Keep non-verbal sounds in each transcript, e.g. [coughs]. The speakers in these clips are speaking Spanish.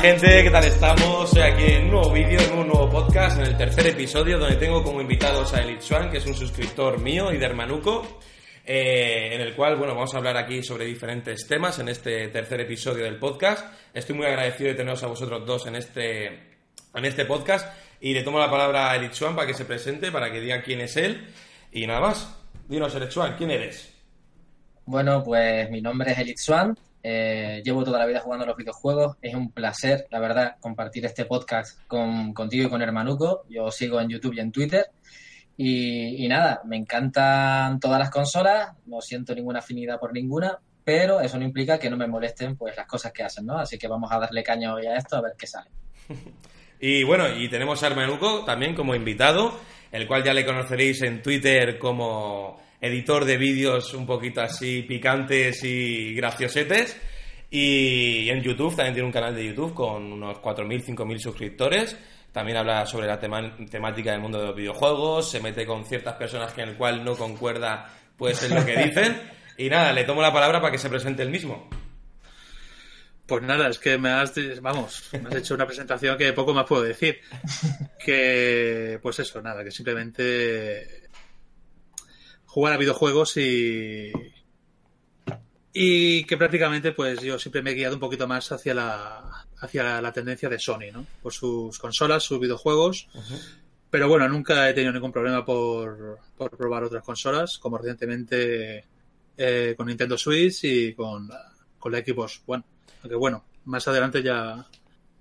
Gente, ¿qué tal estamos? Soy aquí en un nuevo vídeo, en un nuevo podcast, en el tercer episodio, donde tengo como invitados a Elite Swan, que es un suscriptor mío y de Hermanuco, eh, en el cual, bueno, vamos a hablar aquí sobre diferentes temas en este tercer episodio del podcast. Estoy muy agradecido de teneros a vosotros dos en este, en este podcast y le tomo la palabra a Elite Swan para que se presente, para que diga quién es él y nada más. Dinos, Elite Swan, ¿quién eres? Bueno, pues mi nombre es Elite Swan, eh, llevo toda la vida jugando a los videojuegos. Es un placer, la verdad, compartir este podcast con, contigo y con Hermanuco. Yo sigo en YouTube y en Twitter. Y, nada, me encantan todas las consolas, no siento ninguna afinidad por ninguna, pero eso no implica que no me molesten pues las cosas que hacen, ¿no? Así que vamos a darle caña hoy a esto a ver qué sale. [laughs] y bueno, y tenemos a Hermanuco también como invitado, el cual ya le conoceréis en Twitter como editor de vídeos un poquito así picantes y graciosetes. Y en YouTube también tiene un canal de YouTube con unos 4.000, 5.000 suscriptores. También habla sobre la temática del mundo de los videojuegos, se mete con ciertas personas que en el cual no concuerda pues en lo que dicen. Y nada, le tomo la palabra para que se presente el mismo. Pues nada, es que me has, vamos, me has hecho una presentación que poco más puedo decir. Que, pues eso, nada, que simplemente jugar a videojuegos y y que prácticamente pues yo siempre me he guiado un poquito más hacia la hacia la tendencia de Sony, ¿no? Por sus consolas, sus videojuegos. Uh -huh. Pero bueno, nunca he tenido ningún problema por, por probar otras consolas, como recientemente eh, con Nintendo Switch y con, con la Xbox One. Aunque bueno, más adelante ya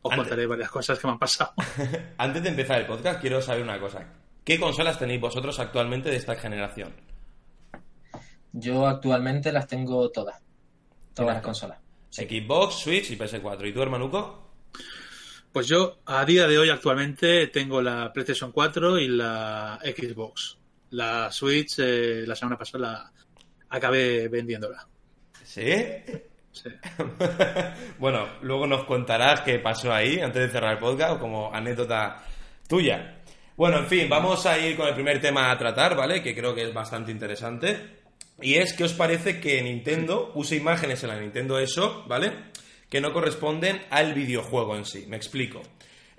os Antes... contaré varias cosas que me han pasado. [laughs] Antes de empezar el podcast, quiero saber una cosa. ¿Qué consolas tenéis vosotros actualmente de esta generación? Yo actualmente las tengo todas. Todas las consolas. Sí. Xbox, Switch y PS4. ¿Y tú, hermanuco? Pues yo, a día de hoy, actualmente tengo la PlayStation 4 y la Xbox. La Switch, eh, la semana pasada la acabé vendiéndola. ¿Sí? Sí. [laughs] bueno, luego nos contarás qué pasó ahí antes de cerrar el podcast como anécdota tuya. Bueno, en fin, vamos a ir con el primer tema a tratar, ¿vale? Que creo que es bastante interesante. Y es que os parece que Nintendo use imágenes en la Nintendo eShop, ¿vale? Que no corresponden al videojuego en sí. Me explico.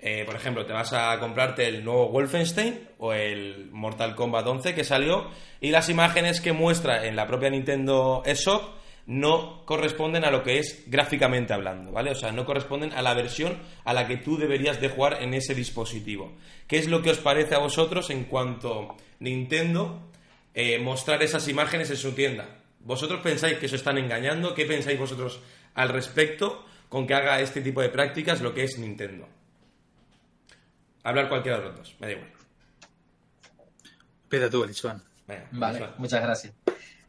Eh, por ejemplo, te vas a comprarte el nuevo Wolfenstein o el Mortal Kombat 11 que salió y las imágenes que muestra en la propia Nintendo eShop no corresponden a lo que es gráficamente hablando, ¿vale? O sea, no corresponden a la versión a la que tú deberías de jugar en ese dispositivo. ¿Qué es lo que os parece a vosotros en cuanto Nintendo eh, mostrar esas imágenes en su tienda. ¿Vosotros pensáis que se están engañando? ¿Qué pensáis vosotros al respecto con que haga este tipo de prácticas lo que es Nintendo? Hablar cualquiera de los dos, me da igual. Pida tú, Elichuan. Vale, muchas gracias.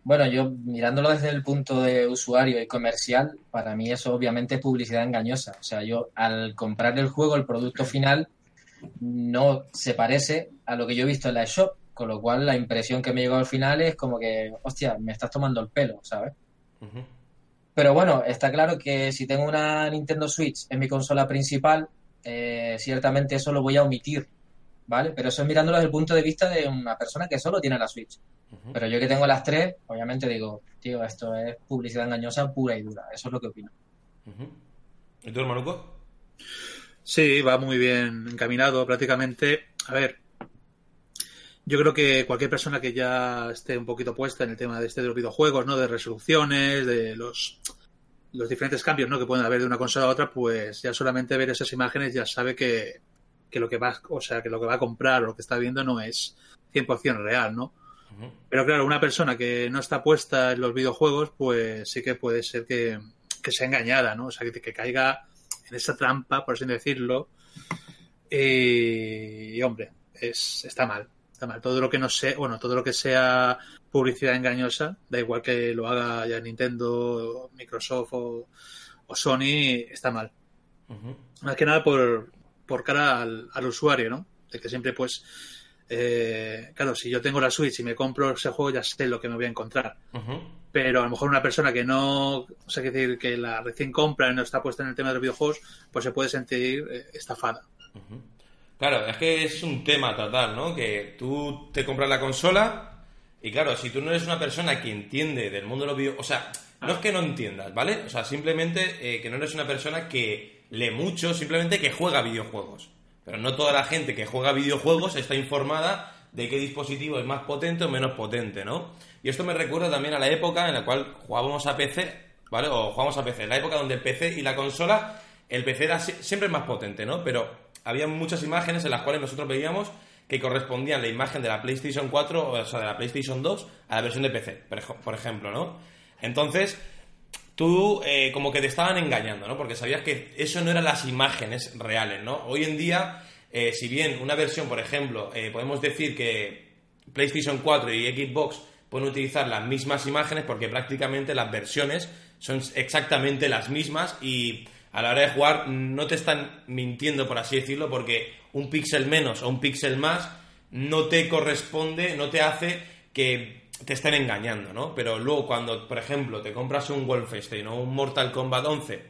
Bueno, yo mirándolo desde el punto de usuario y comercial, para mí eso obviamente es publicidad engañosa. O sea, yo al comprar el juego, el producto final no se parece a lo que yo he visto en la shop con lo cual la impresión que me llegó al final es como que, hostia, me estás tomando el pelo, ¿sabes? Uh -huh. Pero bueno, está claro que si tengo una Nintendo Switch en mi consola principal, eh, ciertamente eso lo voy a omitir, ¿vale? Pero eso es mirándolo desde el punto de vista de una persona que solo tiene la Switch. Uh -huh. Pero yo que tengo las tres, obviamente digo, tío, esto es publicidad engañosa pura y dura. Eso es lo que opino. Uh -huh. ¿Y tú, hermanuco? Sí, va muy bien encaminado prácticamente. A ver, yo creo que cualquier persona que ya esté un poquito puesta en el tema de este de los videojuegos, ¿no? De resoluciones, de los, los diferentes cambios, ¿no? Que pueden haber de una consola a otra, pues ya solamente ver esas imágenes ya sabe que, que lo que va, o sea, que lo que va a comprar o lo que está viendo no es 100% real, ¿no? Pero claro, una persona que no está puesta en los videojuegos, pues sí que puede ser que, sea engañada, ¿no? O sea, que, que caiga en esa trampa, por así decirlo. Y, hombre, es, está mal. Está mal. Todo lo que no sé, bueno, todo lo que sea publicidad engañosa, da igual que lo haga ya Nintendo, Microsoft o, Sony, está mal. Más que nada por, por cara al, al usuario, ¿no? De que siempre pues eh, claro, si yo tengo la Switch y me compro ese juego, ya sé lo que me voy a encontrar. Pero a lo mejor una persona que no, o sea, que decir, que la recién compra y no está puesta en el tema de los videojuegos, pues se puede sentir eh, estafada. Claro, es que es un tema total, ¿no? Que tú te compras la consola y claro, si tú no eres una persona que entiende del mundo de los videojuegos, o sea, no es que no entiendas, ¿vale? O sea, simplemente eh, que no eres una persona que lee mucho, simplemente que juega videojuegos. Pero no toda la gente que juega videojuegos está informada de qué dispositivo es más potente o menos potente, ¿no? Y esto me recuerda también a la época en la cual jugábamos a PC, ¿vale? O jugábamos a PC, la época donde el PC y la consola, el PC era siempre más potente, ¿no? Pero había muchas imágenes en las cuales nosotros veíamos que correspondían la imagen de la PlayStation 4, o sea, de la PlayStation 2, a la versión de PC, por ejemplo, ¿no? Entonces, tú eh, como que te estaban engañando, ¿no? Porque sabías que eso no eran las imágenes reales, ¿no? Hoy en día, eh, si bien una versión, por ejemplo, eh, podemos decir que PlayStation 4 y Xbox pueden utilizar las mismas imágenes porque prácticamente las versiones son exactamente las mismas y a la hora de jugar no te están mintiendo, por así decirlo, porque un píxel menos o un píxel más no te corresponde, no te hace que te estén engañando, ¿no? Pero luego cuando, por ejemplo, te compras un Wolfenstein o un Mortal Kombat 11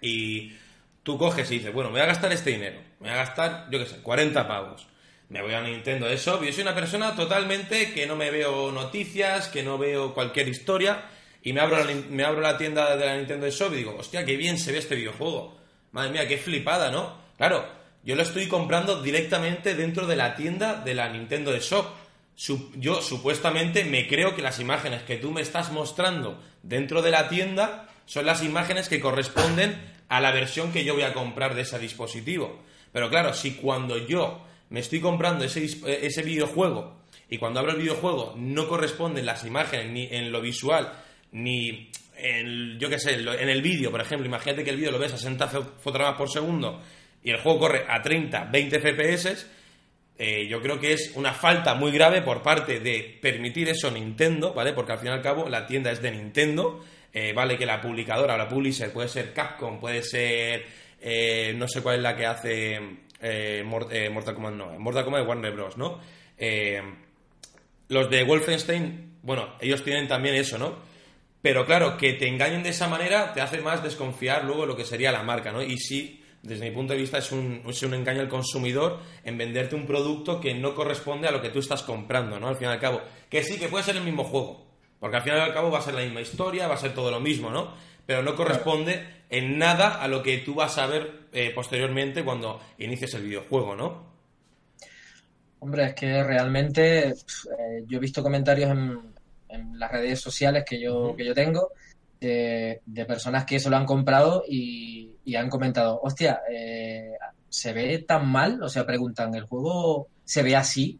y tú coges y dices, bueno, me voy a gastar este dinero, me voy a gastar, yo qué sé, 40 pavos. Me voy a Nintendo de Shop. Yo soy una persona totalmente que no me veo noticias, que no veo cualquier historia. Y me abro, la, me abro la tienda de la Nintendo de Shop y digo, hostia, qué bien se ve este videojuego. Madre mía, qué flipada, ¿no? Claro, yo lo estoy comprando directamente dentro de la tienda de la Nintendo de Shop yo supuestamente me creo que las imágenes que tú me estás mostrando dentro de la tienda son las imágenes que corresponden a la versión que yo voy a comprar de ese dispositivo. Pero claro, si cuando yo me estoy comprando ese, ese videojuego y cuando abro el videojuego no corresponden las imágenes ni en lo visual ni en, yo qué sé, en el vídeo, por ejemplo, imagínate que el vídeo lo ves a 60 fotogramas por segundo y el juego corre a 30, 20 FPS, eh, yo creo que es una falta muy grave por parte de permitir eso Nintendo, ¿vale? Porque al fin y al cabo la tienda es de Nintendo, eh, vale que la publicadora o la publisher puede ser Capcom, puede ser, eh, no sé cuál es la que hace Mortal Kombat, no, Mortal Kombat de Warner Bros., ¿no? los de Wolfenstein, bueno, ellos tienen también eso, ¿no? Pero claro, que te engañen de esa manera te hace más desconfiar luego lo que sería la marca, ¿no? Y sí desde mi punto de vista, es un, es un engaño al consumidor en venderte un producto que no corresponde a lo que tú estás comprando, ¿no? Al fin y al cabo. Que sí, que puede ser el mismo juego. Porque al fin y al cabo va a ser la misma historia, va a ser todo lo mismo, ¿no? Pero no corresponde en nada a lo que tú vas a ver eh, posteriormente cuando inicies el videojuego, ¿no? Hombre, es que realmente eh, yo he visto comentarios en, las redes sociales que yo, que yo tengo de, personas que se lo han comprado y, han comentado, hostia, eh, ¿se ve tan mal? O sea, preguntan, ¿el juego se ve así?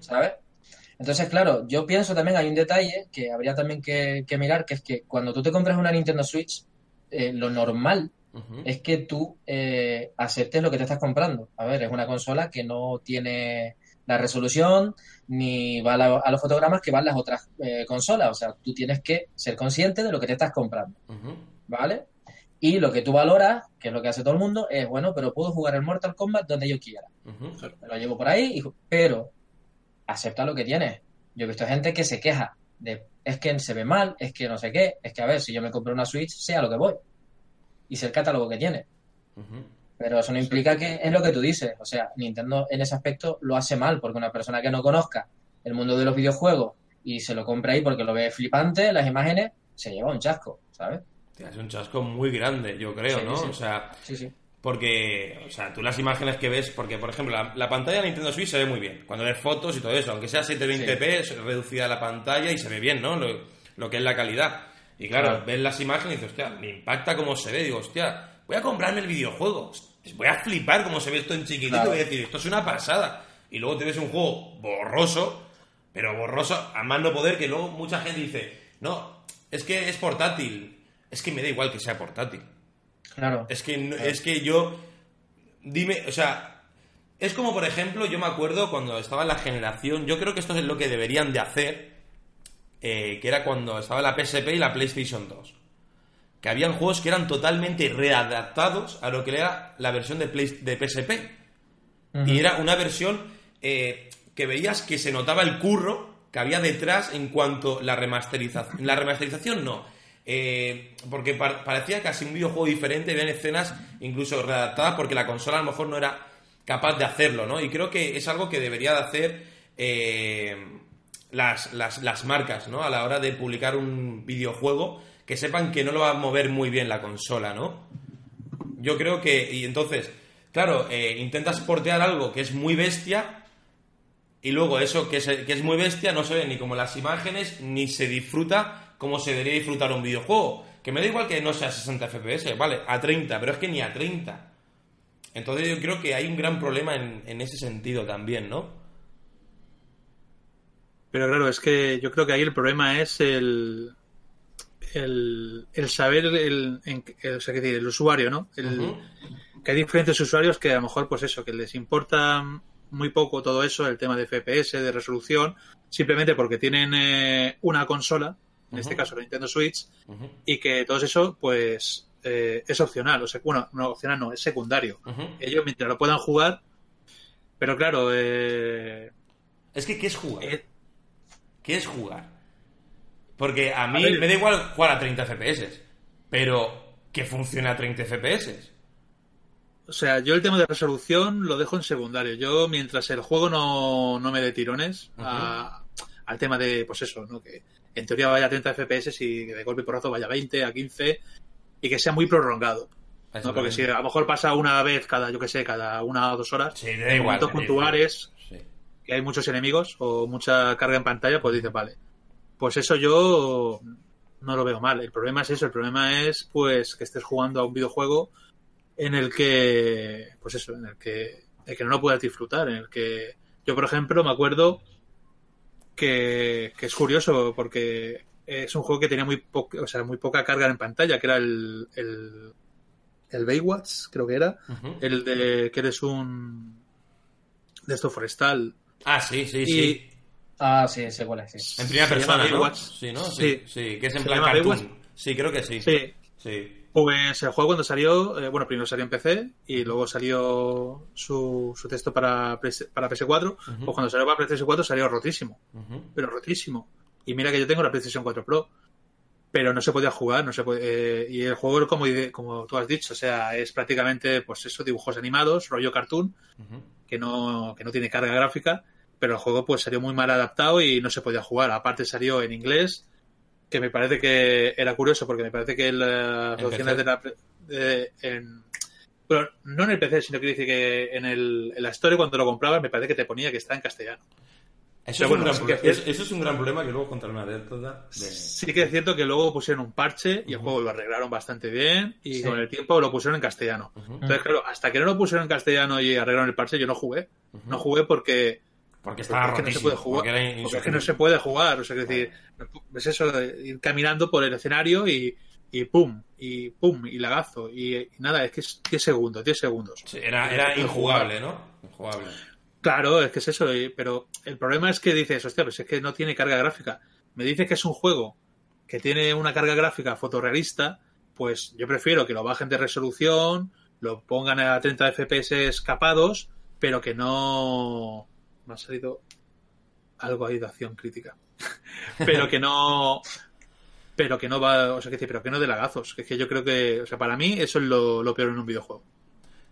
¿Sabes? Entonces, claro, yo pienso también hay un detalle que habría también que, mirar, que es que cuando tú te compras una Nintendo Switch, eh, lo normal es que tú eh, aceptes lo que te estás comprando. A ver, es una consola que no tiene la resolución ni va a, los fotogramas que van las otras eh, consolas. O sea, tú tienes que ser consciente de lo que te estás comprando. ¿Vale? Y lo que tú valoras, que es lo que hace todo el mundo, es, bueno, pero puedo jugar el Mortal Kombat donde yo quiera. Me lo llevo por ahí, pero acepta lo que tienes. Yo he visto gente que se queja de, es que se ve mal, es que no sé qué, es que a ver, si yo me compro una Switch, sea lo que voy. Y sé el catálogo que tiene. Pero eso no implica que es lo que tú dices. O sea, Nintendo en ese aspecto lo hace mal, porque una persona que no conozca el mundo de los videojuegos y se lo compra ahí porque lo ve flipante, las imágenes, se lleva un chasco, ¿sabes? Es un chasco muy grande, yo creo, ¿no? O sea, sí, sí. Porque, o sea, tú las imágenes que ves, porque por ejemplo, la, pantalla de Nintendo Switch se ve muy bien. Cuando ves fotos y todo eso, aunque sea 720p, es reducida la pantalla y se ve bien, ¿no? Lo, que es la calidad. Y claro, ves las imágenes y dices, hostia, me impacta cómo se ve. Digo, hostia, voy a comprarme el videojuego voy a flipar como se ve esto en chiquitito. Voy a decir, esto es una pasada. Y luego te ves un juego borroso, pero borroso a más no poder, que luego mucha gente dice, no, es que es portátil. Es que me da igual que sea portátil. Claro. Es que, es que yo. Dime, o sea. Es como, por ejemplo, yo me acuerdo cuando estaba en la generación. Yo creo que esto es lo que deberían de hacer. eh, que era cuando estaba la PSP y la PlayStation 2. Que habían juegos que eran totalmente readaptados a lo que era la versión de, Play- de PSP. Y era una versión eh, que veías que se notaba el curro que había detrás en cuanto la remasterización. [laughs] La remasterización no. eh, porque pa- parecía casi un videojuego diferente, habían escenas incluso readaptadas porque la consola a lo mejor no era capaz de hacerlo, ¿no? Y creo que es algo que debería de hacer eh, las, las, las marcas, ¿no? A la hora de publicar un videojuego, que sepan que no lo va a mover muy bien la consola, ¿no? Yo creo que, y entonces, claro, eh, intentas portear algo que es muy bestia y luego eso que es, que es muy bestia no se ve ni como las imágenes ni se disfruta como se debería disfrutar un videojuego. Que me da igual que no sea 60 FPS, vale, a 30, pero es que ni a 30. Entonces yo creo que hay un gran problema en, en ese sentido también, ¿no? Pero claro, es que yo creo que ahí el problema es el, el, el saber, el, en- el- o sea, que decir, el usuario, ¿no? El. Que hay diferentes usuarios que a lo mejor, pues eso, que les importa muy poco todo eso, el tema de FPS, de resolución, simplemente porque tienen eh, una consola, en este caso la Nintendo Switch, y que todo eso, pues, eh, es opcional. O sea, bueno, no opcional no, es secundario. Ellos mientras lo puedan jugar, pero claro, eh, Es que, ¿qué es jugar? eh, ¿Qué es jugar? Porque a mí A me da igual jugar a 30 FPS, pero que funcione a 30 FPS. O sea, yo el tema de resolución lo dejo en secundario. Yo, mientras el juego no, no me dé tirones a- al tema de, pues eso, ¿no? Que en teoría vaya a 30 FPS y que de golpe y porrazo vaya a 20, a 15 y que sea muy prolongado. ¿no? Porque si a lo mejor pasa una vez cada, yo que sé, cada una o dos horas, Sí, da en igual. momentos puntuales, Sí. que hay muchos enemigos o mucha carga en pantalla, pues dices, vale. Pues eso yo no lo veo mal. El problema es eso, el problema es pues que estés jugando a un videojuego en el que, pues eso, en el que, el que no lo puedas disfrutar, en el que yo, por ejemplo, me acuerdo que, que es curioso porque es un juego que tenía muy, po- o sea, muy poca carga en pantalla, que era el, el, el Baywatch, creo que era, el de que eres un de esto forestal Ah, sí, sí, y sí. Ah, sí, sé cuál es. sí. En primera se persona, ¿no? Baywatch. Sí, ¿no? Sí, Sí. sí, que es en ¿Se plan cartoon. Baywatch? Sí, creo que sí. sí Sí. Pues el juego cuando salió, eh, bueno, primero salió en PC y luego salió su, su texto para, para PS4. Ujú. Pues cuando salió para PlayStation 4 salió rotísimo, pero rotísimo. Y mira que yo tengo la PlayStation 4 Pro, pero no se podía jugar, no se puede, eh, y el juego, como, como tú has dicho, o sea, es prácticamente, pues eso, dibujos animados, rollo cartoon, que no, que no tiene carga gráfica, pero el juego pues salió muy mal adaptado y no se podía jugar. Aparte salió en inglés, que me parece que era curioso porque me parece que las ¿En opciones PC? de la... de- en- bueno, no en el PC, sino que dice que en, el, en la Store cuando lo comprabas me parece que te ponía que está en castellano. Eso, es bueno, un gran sí eso- es un gran problema que luego contaré una anécdota de... Sí que es cierto que luego pusieron un parche y el juego lo arreglaron bastante bien y Sí. con el tiempo lo pusieron en castellano. Entonces, claro, hasta que no lo pusieron en castellano y arreglaron el parche, yo no jugué. No jugué porque Porque estaba Porque es que no se puede jugar. porque Porque es que no se puede jugar, o sea, que decir, es eso, de ir caminando por el escenario y, y pum, y pum, y lagazo, y, y nada, es que es 10 segundos, 10 segundos. Sí, era, era injugable, ¿no? Injugable. Claro, es que es eso, pero el problema es que dices, hostia, pues es que no tiene carga gráfica. Me dices que es un juego que tiene una carga gráfica fotorrealista, pues yo prefiero que lo bajen de resolución, lo pongan a 30 FPS escapados, pero que no... Me ha salido algo ahí de acción crítica. [laughs] pero que no... Pero que no va, o sea, que decir, pero que no de lagazos. Que es que yo creo que, o sea, para mí eso es lo, lo peor en un videojuego.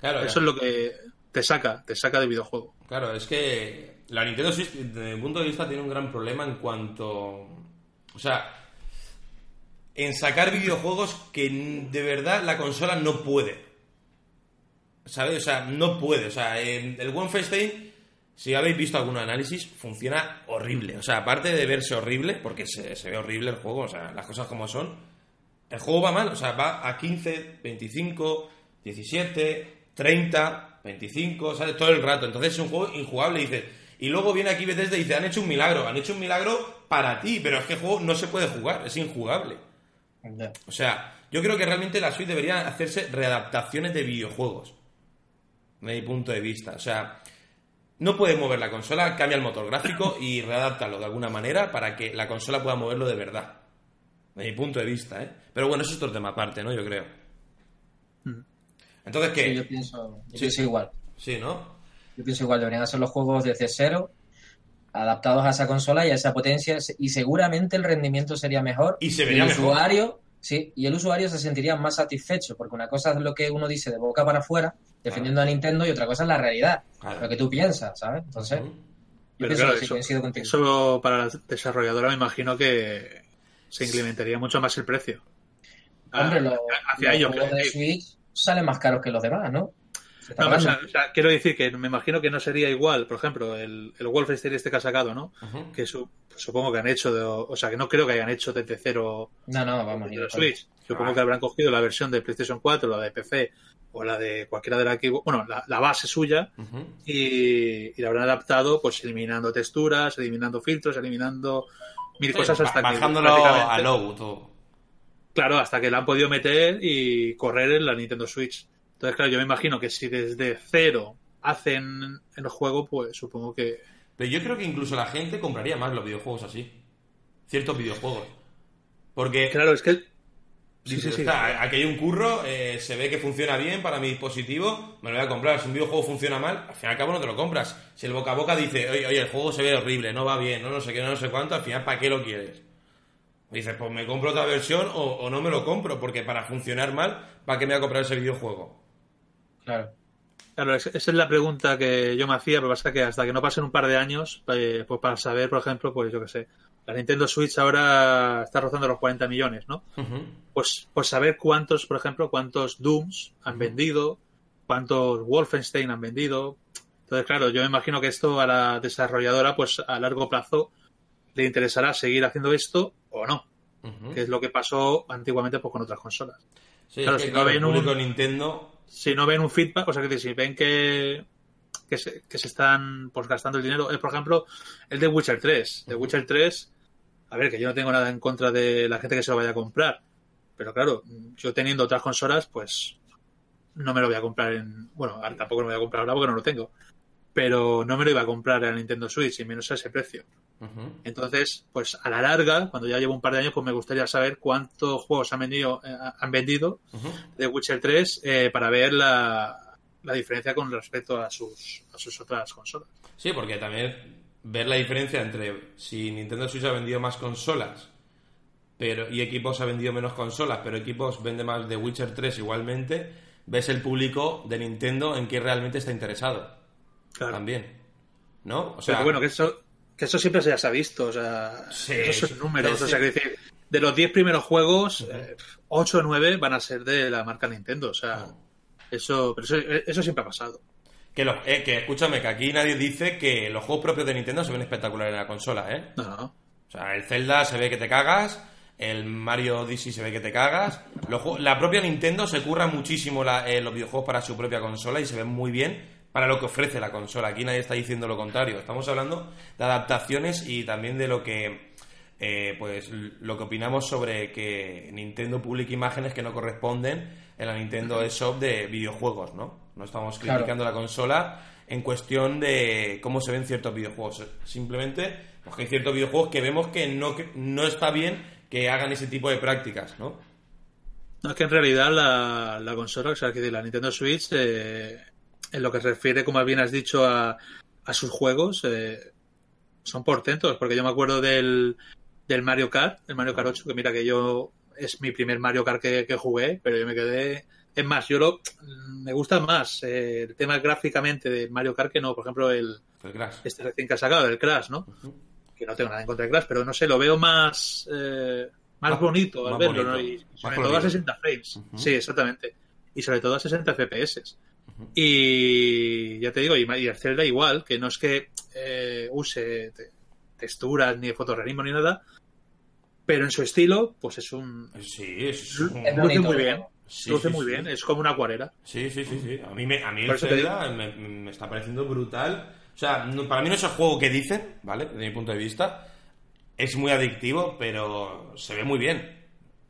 Claro, Eso es lo que te saca, te saca del videojuego. Claro, es que la Nintendo Switch, desde mi punto de vista, tiene un gran problema en cuanto. O sea, en sacar videojuegos que de verdad la consola no puede. ¿Sabes? O sea, no puede. O sea, el Wolfenstein, si habéis visto algún análisis, funciona horrible. O sea, aparte de verse horrible, porque se, se ve horrible el juego, o sea, las cosas como son, el juego va mal. O sea, va a 15, 25, 17, 30, 25, ¿sabes? Todo el rato. Entonces es un juego injugable. Dices, Y luego viene aquí Bethesda y dice, han hecho un milagro, han hecho un milagro para ti, pero es que el juego no se puede jugar, es injugable. O sea, yo creo que realmente la Switch debería hacerse readaptaciones de videojuegos. De mi punto de vista. O sea, no puedes mover la consola, cambia el motor gráfico y readáptalo de alguna manera para que la consola pueda moverlo de verdad. De mi punto de vista, ¿eh? Pero bueno, eso es otro tema aparte, ¿no? Yo creo. Entonces, ¿qué? Sí, yo pienso, yo Sí. pienso igual. Sí, ¿no? Yo pienso igual, deberían hacer los juegos desde cero, adaptados a esa consola y a esa potencia, y seguramente el rendimiento sería mejor. Y se el vería mejor. usuario, sí, y el usuario se sentiría más satisfecho, porque una cosa es lo que uno dice de boca para afuera, defendiendo a Nintendo, y otra cosa es la realidad, Claro. lo que tú piensas, ¿sabes? Entonces, yo Pero pienso claro, que sí, eso, coincido contigo. eso para la desarrolladora me imagino que se incrementaría mucho más el precio. Hombre, Ah, los, hacia de. Switch salen más caros que los demás, ¿no? Se está No, pero, o sea, hablando. o sea, quiero decir que me imagino que no sería igual, por ejemplo, el, el Wolfenstein este que ha sacado, ¿no? Que su- supongo que han hecho, de- o sea, que no creo que hayan hecho desde cero no, no, vamos. de. Switch. Supongo que habrán cogido la versión de PlayStation 4, la de PC o la de cualquiera de la Xbox, bueno, la, la base suya y, y la habrán adaptado pues eliminando texturas, eliminando filtros, eliminando mil Sí, cosas hasta ba- que bajándolo a todo. Claro, hasta que la han podido meter y correr en la Nintendo Switch. Entonces, claro, yo me imagino que si desde cero hacen el juego, pues supongo que... Pero yo creo que incluso la gente compraría más los videojuegos así. Ciertos videojuegos. Porque Claro, es que... Sí, dices, sí, sí. "Está, aquí hay un curro, eh, se ve que funciona bien para mi dispositivo, me lo voy a comprar. Si un videojuego funciona mal, al fin y al cabo no te lo compras. Si el boca a boca dice, oye, oye, el juego se ve horrible, no va bien, no, no sé qué, no, no sé cuánto, al final, ¿para qué lo quieres? Dices, pues me compro otra versión o, o no me lo compro, porque para funcionar mal, ¿para qué me voy a comprar ese videojuego? Claro. Claro, es- esa es la pregunta que yo me hacía, pero pasa que hasta que no pasen un par de años, eh, pues para saber, por ejemplo, pues yo qué sé, la Nintendo Switch ahora está rozando los 40 millones, ¿no? Pues, pues saber cuántos, por ejemplo, cuántos Dooms han vendido, cuántos Wolfenstein han vendido. Entonces, claro, yo me imagino que esto a la desarrolladora, pues a largo plazo, le interesará seguir haciendo esto o no, que es lo que pasó antiguamente pues, con otras consolas. Sí, Claro, es que, si no claro, el ven un- Nintendo si no ven un feedback, o sea, que si ven que, que, se, que se están pues gastando el dinero, eh, por ejemplo, el de Witcher 3. De Witcher 3, a ver, que yo no tengo nada en contra de la gente que se lo vaya a comprar, pero claro, yo teniendo otras consolas, pues no me lo voy a comprar en. Bueno, tampoco me lo voy a comprar ahora porque no lo tengo, pero no me lo iba a comprar en la Nintendo Switch y menos a ese precio. Entonces, pues a la larga, cuando ya llevo un par de años, pues me gustaría saber cuántos juegos han vendido, eh, han vendido de Witcher 3 eh, para ver la, la diferencia con respecto a sus, a sus otras consolas. Sí, porque también ver la diferencia entre si Nintendo Switch ha vendido más consolas pero y equipos ha vendido menos consolas, pero equipos vende más de Witcher 3 igualmente, ves el público de Nintendo en que realmente está interesado. Claro. También. ¿No? O Pero sea, bueno, que eso, que eso siempre se ya se ha visto. O sea, Sí, esos números. Sí, O sea, que decir, de los 10 primeros juegos, 8 o 9 van a ser de la marca Nintendo. O sea, eso, pero eso, eso siempre ha pasado. que, los- eh, que escúchame, que aquí nadie dice que los juegos propios de Nintendo se ven espectaculares en la consola, ¿eh? No, no. O sea, el Zelda se ve que te cagas, el Mario Odyssey se ve que te cagas. Los la propia Nintendo se curra muchísimo la- eh, los videojuegos para su propia consola y se ven muy bien para lo que ofrece la consola. Aquí nadie está diciendo lo contrario. Estamos hablando de adaptaciones y también de lo que eh, pues lo que opinamos sobre que Nintendo publica imágenes que no corresponden en la Nintendo eShop de videojuegos, ¿no? No estamos Claro. criticando la consola en cuestión de cómo se ven ciertos videojuegos. Simplemente, pues que hay ciertos videojuegos que vemos que no, que no está bien que hagan ese tipo de prácticas, ¿no? No, es que en realidad la, la consola, o sea, que la Nintendo Switch, eh, en lo que se refiere, como bien has dicho, a, a sus juegos, eh, son portentos, porque yo me acuerdo del, del Mario Kart, el Mario Kart 8, que mira que yo es mi primer Mario Kart que, que jugué, pero yo me quedé... Es más, yo lo, me gusta más eh, el tema gráficamente de Mario Kart que no, por ejemplo, el, El Crash. este recién que ha sacado, el Crash, ¿no? Que no tengo nada en contra de Crash, pero no sé, lo veo más, eh, más, Más- bonito al verlo, bonito, ¿no? Y sobre todo a colorido. 60 frames. Sí, exactamente. Y sobre todo a 60 FPS. Y ya te digo, y, y el Zelda igual, que no es que eh, use te- texturas ni fotorrealismo ni nada, pero en su estilo, pues es un... Sí, es, un- luce bonito. muy bien. Sí, Luce muy bien, es como una acuarela. Sí, sí, sí, sí. A mí, me, a mí el Zelda me, me, está pareciendo brutal. O sea, para mí no es el juego que dicen, ¿vale? Desde mi punto de vista. Es muy adictivo, pero se ve muy bien.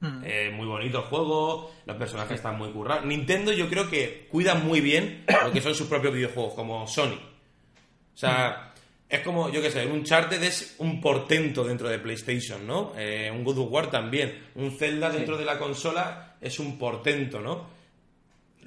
Mm. Eh, muy bonito el juego, los personajes están muy currados. Nintendo yo creo que cuida muy bien lo que son sus propios videojuegos, como Sony. O sea, es como, yo qué sé, un Uncharted es un portento dentro de PlayStation, ¿no? Eh, un God of War también. Un Zelda dentro de la consola es un portento, ¿no?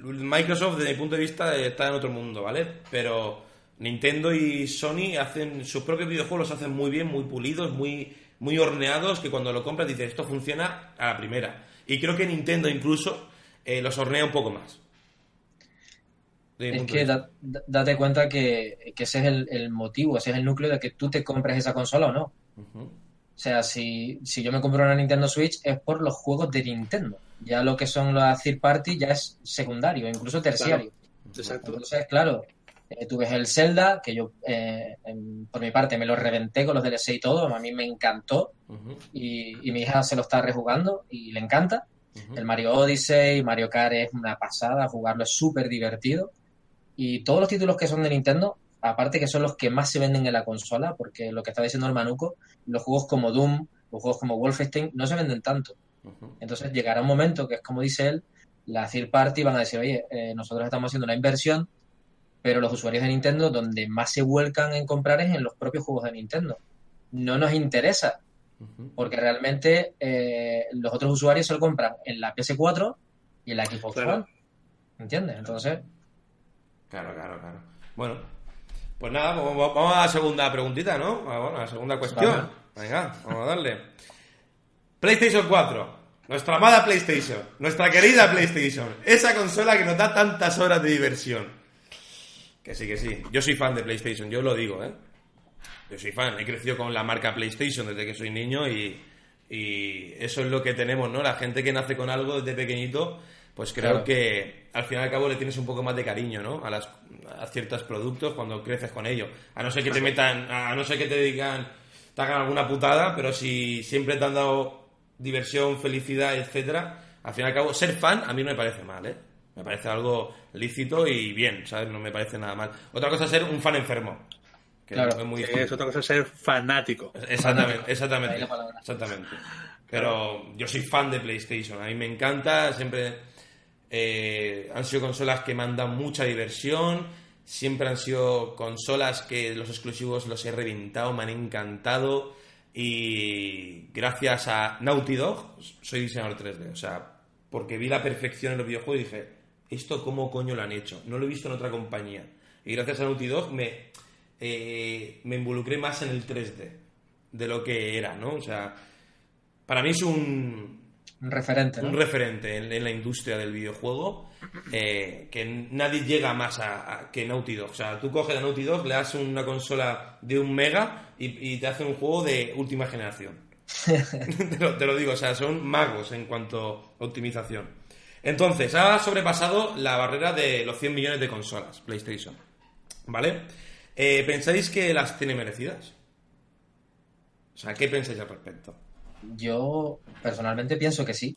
Microsoft, desde mi punto de vista, está en otro mundo, ¿vale? Pero Nintendo y Sony hacen sus propios videojuegos, los hacen muy bien, muy pulidos, muy muy horneados que cuando lo compras dices, esto funciona a la primera. Y creo que Nintendo incluso eh, los hornea un poco más. Es que date cuenta que, ese es el, motivo, ese es el núcleo de que tú te compres esa consola o no. O sea, si, yo me compro una Nintendo Switch es por los juegos de Nintendo. Ya lo que son los third party ya es secundario, incluso terciario. Exacto. Entonces, claro, eh, tú ves el Zelda, que yo eh, por mi parte me lo reventé con los DLC y todo, a mí me encantó y, mi hija se lo está rejugando y le encanta. El Mario Odyssey, Mario Kart es una pasada, jugarlo es súper divertido. Y todos los títulos que son de Nintendo, aparte que son los que más se venden en la consola, porque lo que está diciendo el Manuco, los juegos como Doom, los juegos como Wolfenstein no se venden tanto. Entonces llegará un momento que es como dice él, la third party van a decir, oye, eh, nosotros estamos haciendo una inversión pero los usuarios de Nintendo donde más se vuelcan en comprar es en los propios juegos de Nintendo. No nos interesa, porque realmente eh, los otros usuarios se lo compran en la PS4 y en la Xbox One. ¿Entiendes? Entonces... Claro, claro, claro. Bueno, pues nada, vamos a la segunda preguntita, ¿no? Bueno, a la segunda cuestión. Venga, vamos a darle. PlayStation 4. Nuestra amada PlayStation. Nuestra querida PlayStation. Esa consola que nos da tantas horas de diversión que sí, que sí. Yo soy fan de PlayStation, yo lo digo, ¿eh? Yo soy fan, he crecido con la marca PlayStation desde que soy niño y, eso es lo que tenemos, ¿no? La gente que nace con algo desde pequeñito, pues creo que al fin y al cabo le tienes un poco más de cariño, ¿no? A, las, a ciertos productos cuando creces con ellos. A no ser que te metan, a no ser que te digan, te hagan alguna putada, pero si siempre te han dado diversión, felicidad, etcétera, al fin y al cabo, ser fan a mí no me parece mal, ¿eh? Me parece algo lícito y bien, ¿sabes? No me parece nada mal. Otra cosa es ser un fan enfermo. claro, es, muy es otra cosa ser fanático. Exactamente, exactamente. exactamente. Pero yo soy fan de PlayStation, a mí me encanta, siempre eh, han sido consolas que me han dado mucha diversión, siempre han sido consolas que los exclusivos los he reventado, me han encantado y gracias a Naughty Dog soy diseñador 3D, o sea, porque vi la perfección en los videojuegos y dije, ¿esto cómo coño lo han hecho? No lo he visto en otra compañía. Y gracias a Naughty Dog me, eh, me involucré más en el 3D de lo que era, ¿no? O sea, para mí es un... Un referente, Un referente en, la industria del videojuego eh, que nadie llega más a, que Naughty Dog. O sea, tú coges a Naughty Dog, le das una consola de un mega y, te hace un juego de última generación. [laughs] [laughs] te, lo, te, lo, digo, o sea, son magos en cuanto a optimización. Entonces, ha sobrepasado la barrera de los 100 millones de consolas, PlayStation. ¿Vale? Eh, ¿Pensáis que las tiene merecidas? O sea, ¿qué pensáis al respecto? Yo personalmente pienso que sí.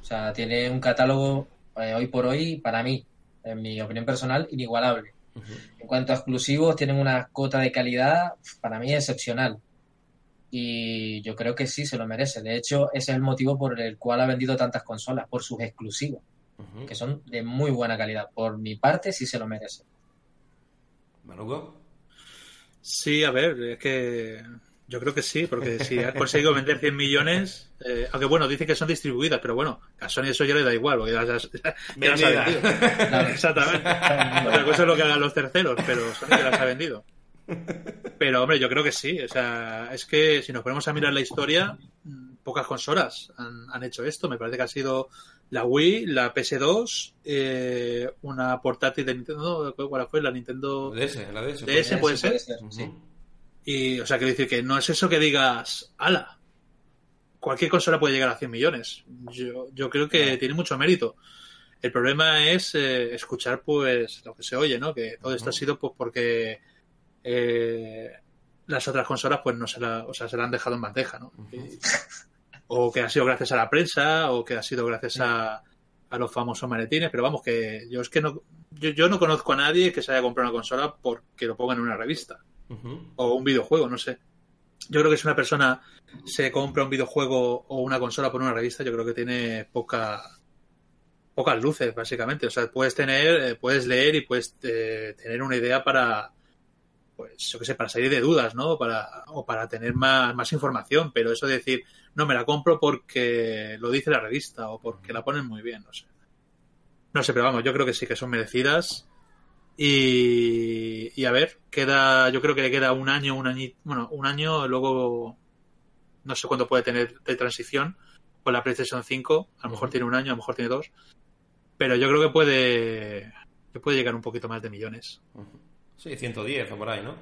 O sea, tiene un catálogo eh, hoy por hoy, para mí, en mi opinión personal, inigualable. En cuanto a exclusivos, tienen una cota de calidad, para mí, excepcional y yo creo que sí se lo merece. De hecho, ese es el motivo por el cual ha vendido tantas consolas, por sus exclusivos, que son de muy buena calidad. Por mi parte, sí se lo merece. ¿Manuco? Sí, a ver, es que yo creo que sí, porque si ha conseguido [laughs] vender 100 millones, eh, aunque bueno, dice que son distribuidas, pero bueno, a Sony eso ya le da igual, porque ya, las ha vendido. [laughs] Exactamente. Otra cosa es lo que hagan los terceros, pero Sony ya las ha vendido. Pero hombre, yo creo que sí. O sea, es que si nos ponemos a mirar la historia, pocas consolas han, hecho esto. Me parece que ha sido la Wii, la PS2, eh, una portátil de Nintendo, ¿cuál fue? La Nintendo DS, la DS, puede ser. Y, o sea, quiero decir que no es eso que digas, ala, cualquier consola puede llegar a 100 millones. Yo, yo creo que tiene mucho mérito. El problema es eh, escuchar, pues, lo que se oye, ¿no? Que todo esto ha sido, pues, porque eh, las otras consolas pues no se la, o sea, se la han dejado en bandeja, ¿no? o que ha sido gracias a la prensa, o que ha sido gracias a, a los famosos maletines, pero vamos, que yo es que no, yo, no conozco a nadie que se haya comprado una consola porque lo ponga en una revista o un videojuego, no sé. Yo creo que si una persona se compra un videojuego o una consola por una revista, yo creo que tiene poca pocas luces, básicamente. O sea, puedes tener, eh, puedes leer y puedes eh, tener una idea para, pues, yo qué sé, para salir de dudas, ¿no? Para, o para tener más, más información, pero eso de decir, no me la compro porque lo dice la revista o porque la ponen muy bien, no sé. No sé, pero vamos, yo creo que sí que son merecidas. Y, y a ver, queda, yo creo que le queda un año, un año, bueno, un año, luego no sé cuánto puede tener de transición con la PlayStation 5, a lo mejor tiene un año, a lo mejor tiene dos, pero yo creo que puede, que puede llegar un poquito más de millones. Sí, 110 o por ahí, ¿no?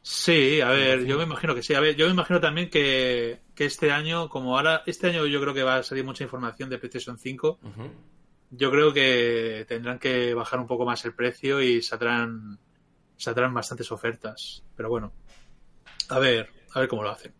Sí, a ver, yo me imagino que sí. A ver, yo me imagino también que, este año, como ahora, este año yo creo que va a salir mucha información de PlayStation 5. Yo creo que tendrán que bajar un poco más el precio y saldrán, saldrán bastantes ofertas. Pero bueno, a ver, a ver cómo lo hacen.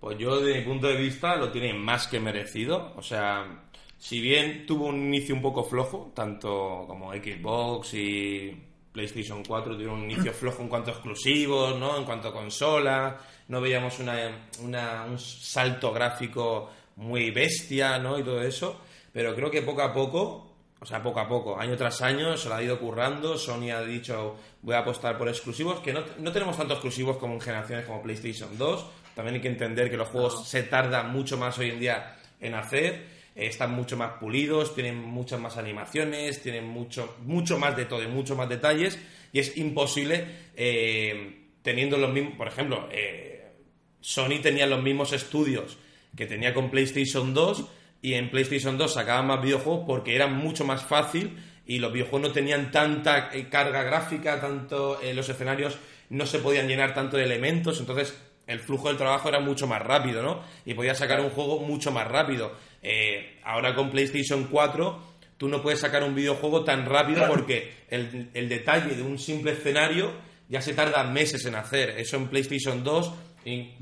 Pues yo, desde mi punto de vista, lo tiene más que merecido. O sea, si bien tuvo un inicio un poco flojo, tanto como Xbox y PlayStation 4 tuvieron un inicio flojo en cuanto a exclusivos, ¿no? En cuanto a consola, no veíamos una, un salto gráfico muy bestia, ¿no? Y todo eso, pero creo que poco a poco, o sea, poco a poco, año tras año, se lo ha ido currando, Sony ha dicho, voy a apostar por exclusivos, que no, no tenemos tantos exclusivos como en generaciones como PlayStation 2, también hay que entender que los juegos se tardan mucho más hoy en día en hacer, están mucho más pulidos, tienen muchas más animaciones, tienen mucho, mucho más de todo y mucho más detalles y es imposible eh, teniendo los mismos, por ejemplo, eh, Sony tenía los mismos estudios que tenía con PlayStation 2 y en PlayStation 2 sacaban más videojuegos porque era mucho más fácil y los videojuegos no tenían tanta eh, carga gráfica, tanto los escenarios no se podían llenar tanto de elementos, entonces el flujo del trabajo era mucho más rápido, ¿no? Y podías sacar un juego mucho más rápido. Eh, ahora con PlayStation 4 tú no puedes sacar un videojuego tan rápido porque el, detalle de un simple escenario ya se tarda meses en hacer. Eso en PlayStation 2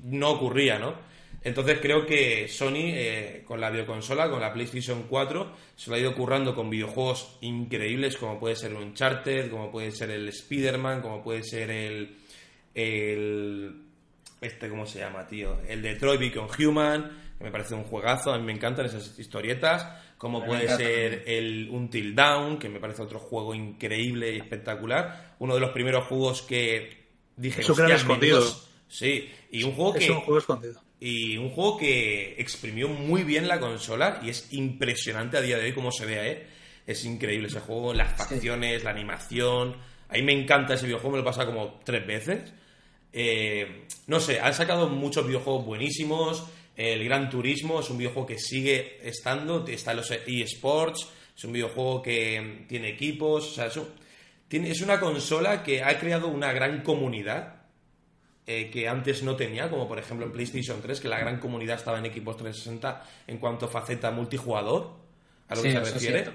no ocurría, ¿no? Entonces creo que Sony, eh, con la videoconsola, con la PlayStation 4, se lo ha ido currando con videojuegos increíbles como puede ser Uncharted, como puede ser el Spider-Man, como puede ser el, el... Este, ¿cómo se llama, tío? El Detroit Become Human me parece un juegazo, a mí me encantan esas historietas, como puede ser el Until Down, que me parece otro juego increíble y espectacular, uno de los primeros juegos que dije, es un escondido. Sí, y un juego es que un juego escondido. Y un juego que exprimió muy bien la consola y es impresionante a día de hoy como se vea, ¿eh? Es increíble ese juego, las facciones, la animación. A mí me encanta ese videojuego, me lo he pasado como tres veces. Eh, no sé, han sacado muchos videojuegos buenísimos. El Gran Turismo es un videojuego que sigue estando, está en los eSports, es un videojuego que tiene equipos, o sea, es, una consola que ha creado una gran comunidad eh, que antes no tenía, como por ejemplo en PlayStation 3, que la gran comunidad estaba en equipos 360 en cuanto a faceta multijugador, a lo que se refiere.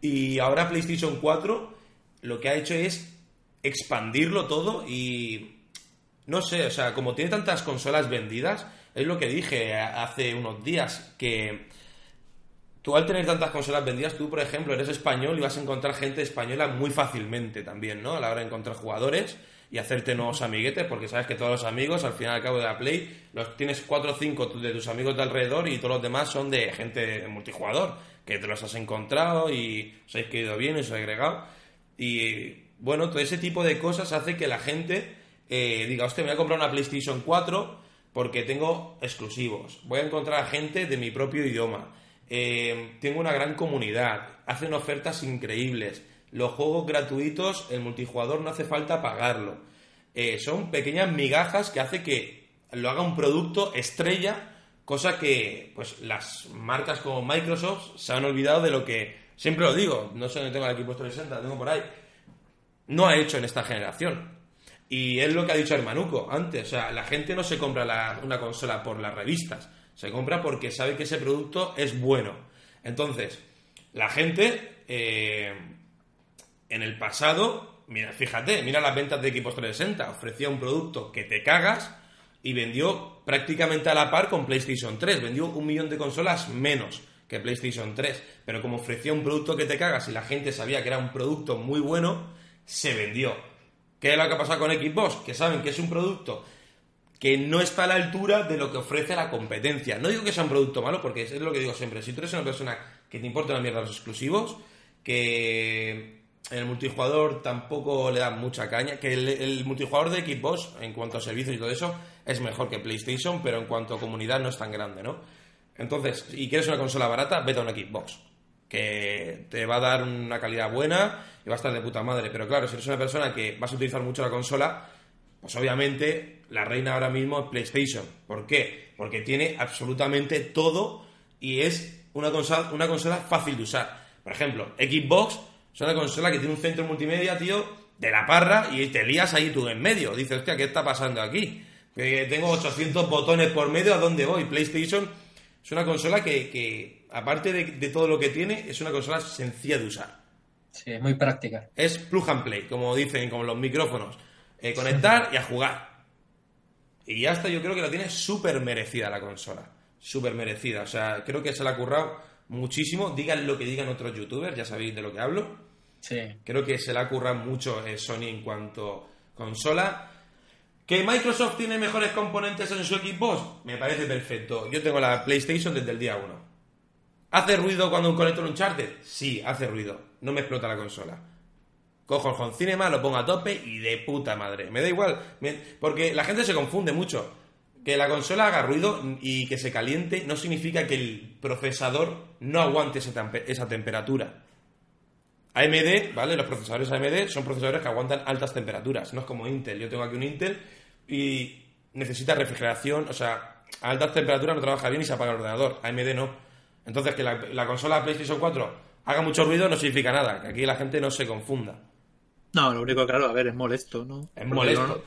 Y ahora PlayStation 4 lo que ha hecho es expandirlo todo y no sé, o sea, como tiene tantas consolas vendidas, es lo que dije hace unos días, que tú al tener tantas consolas vendidas, tú, por ejemplo, eres español y vas a encontrar gente española muy fácilmente también, ¿no? A la hora de encontrar jugadores y hacerte nuevos amiguetes, porque sabes que todos los amigos, al final y al cabo de la Play, los tienes cuatro o cinco de tus amigos de alrededor y todos los demás son de gente multijugador, que te los has encontrado y os habéis quedado bien y os habéis agregado. Y bueno, todo ese tipo de cosas hace que la gente eh, diga, hostia, me voy a comprar una PlayStation 4 porque tengo exclusivos. Voy a encontrar a gente de mi propio idioma. Eh, tengo una gran comunidad. Hacen ofertas increíbles. Los juegos gratuitos, el multijugador no hace falta pagarlo. Eh, son pequeñas migajas que hace que lo haga un producto estrella, cosa que pues las marcas como Microsoft se han olvidado de lo que siempre lo digo, no sé dónde tengo el equipo 360, lo tengo por ahí. No ha hecho en esta generación. Y es lo que ha dicho Hermanuco antes, o sea, la gente no se compra una consola por las revistas, se compra porque sabe que ese producto es bueno. Entonces, la gente eh, en el pasado, mira, fíjate, mira las ventas de equipos 360, ofrecía un producto que te cagas y vendió prácticamente a la par con PlayStation 3, vendió un millón de consolas menos que PlayStation 3, pero como ofrecía un producto que te cagas y la gente sabía que era un producto muy bueno, se vendió. ¿Qué es lo que ha pasado con Xbox? Que saben que es un producto que no está a la altura de lo que ofrece la competencia. No digo que sea un producto malo, porque es lo que digo siempre. Si tú eres una persona que te importa la mierda los exclusivos, que el multijugador tampoco le dan mucha caña, que el, multijugador de Xbox, en cuanto a servicios y todo eso, es mejor que PlayStation, pero en cuanto a comunidad no es tan grande, ¿no? Entonces, y quieres una consola barata, vete a una Xbox, que te va a dar una calidad buena y va a estar de puta madre. Pero claro, si eres una persona que vas a utilizar mucho la consola, pues obviamente la reina ahora mismo es PlayStation. ¿Por qué? Porque tiene absolutamente todo y es una consola, una consola fácil de usar. Por ejemplo, Xbox es una consola que tiene un centro multimedia, tío, de la parra y te lías ahí tú en medio. Dices, hostia, ¿qué está pasando aquí? Que tengo 800 botones por medio, ¿a dónde voy? PlayStation es una consola que, aparte de, de todo lo que tiene, es una consola sencilla de usar. Sí, es muy práctica. Es plug and play, como dicen, como los micrófonos. Eh, conectar y a jugar. Y ya está, yo creo que la tiene súper merecida la consola. Súper merecida. O sea, creo que se la ha currado muchísimo. Digan lo que digan otros youtubers, ya sabéis de lo que hablo. Sí. Creo que se la ha currado mucho eh, Sony en cuanto consola. ¿Que Microsoft tiene mejores componentes en su equipo? Me parece perfecto. Yo tengo la PlayStation desde el día 1. ¿Hace ruido cuando un conector un charter? Sí, hace ruido. No me explota la consola cojo el Home Cinema, lo pongo a tope y de puta madre. Me da igual, porque la gente se confunde mucho. Que la consola haga ruido y que se caliente no significa que el procesador no aguante esa, temperatura. AMD, ¿vale? Los procesadores AMD son procesadores que aguantan altas temperaturas. No es como Intel. Yo tengo aquí un Intel y necesita refrigeración. O sea, a altas temperaturas no trabaja bien y se apaga el ordenador. AMD no. Entonces, que la, la consola PlayStation 4 haga mucho ruido no significa nada. Que aquí la gente no se confunda. No, lo único, claro, a ver, es molesto, ¿no? Es molesto.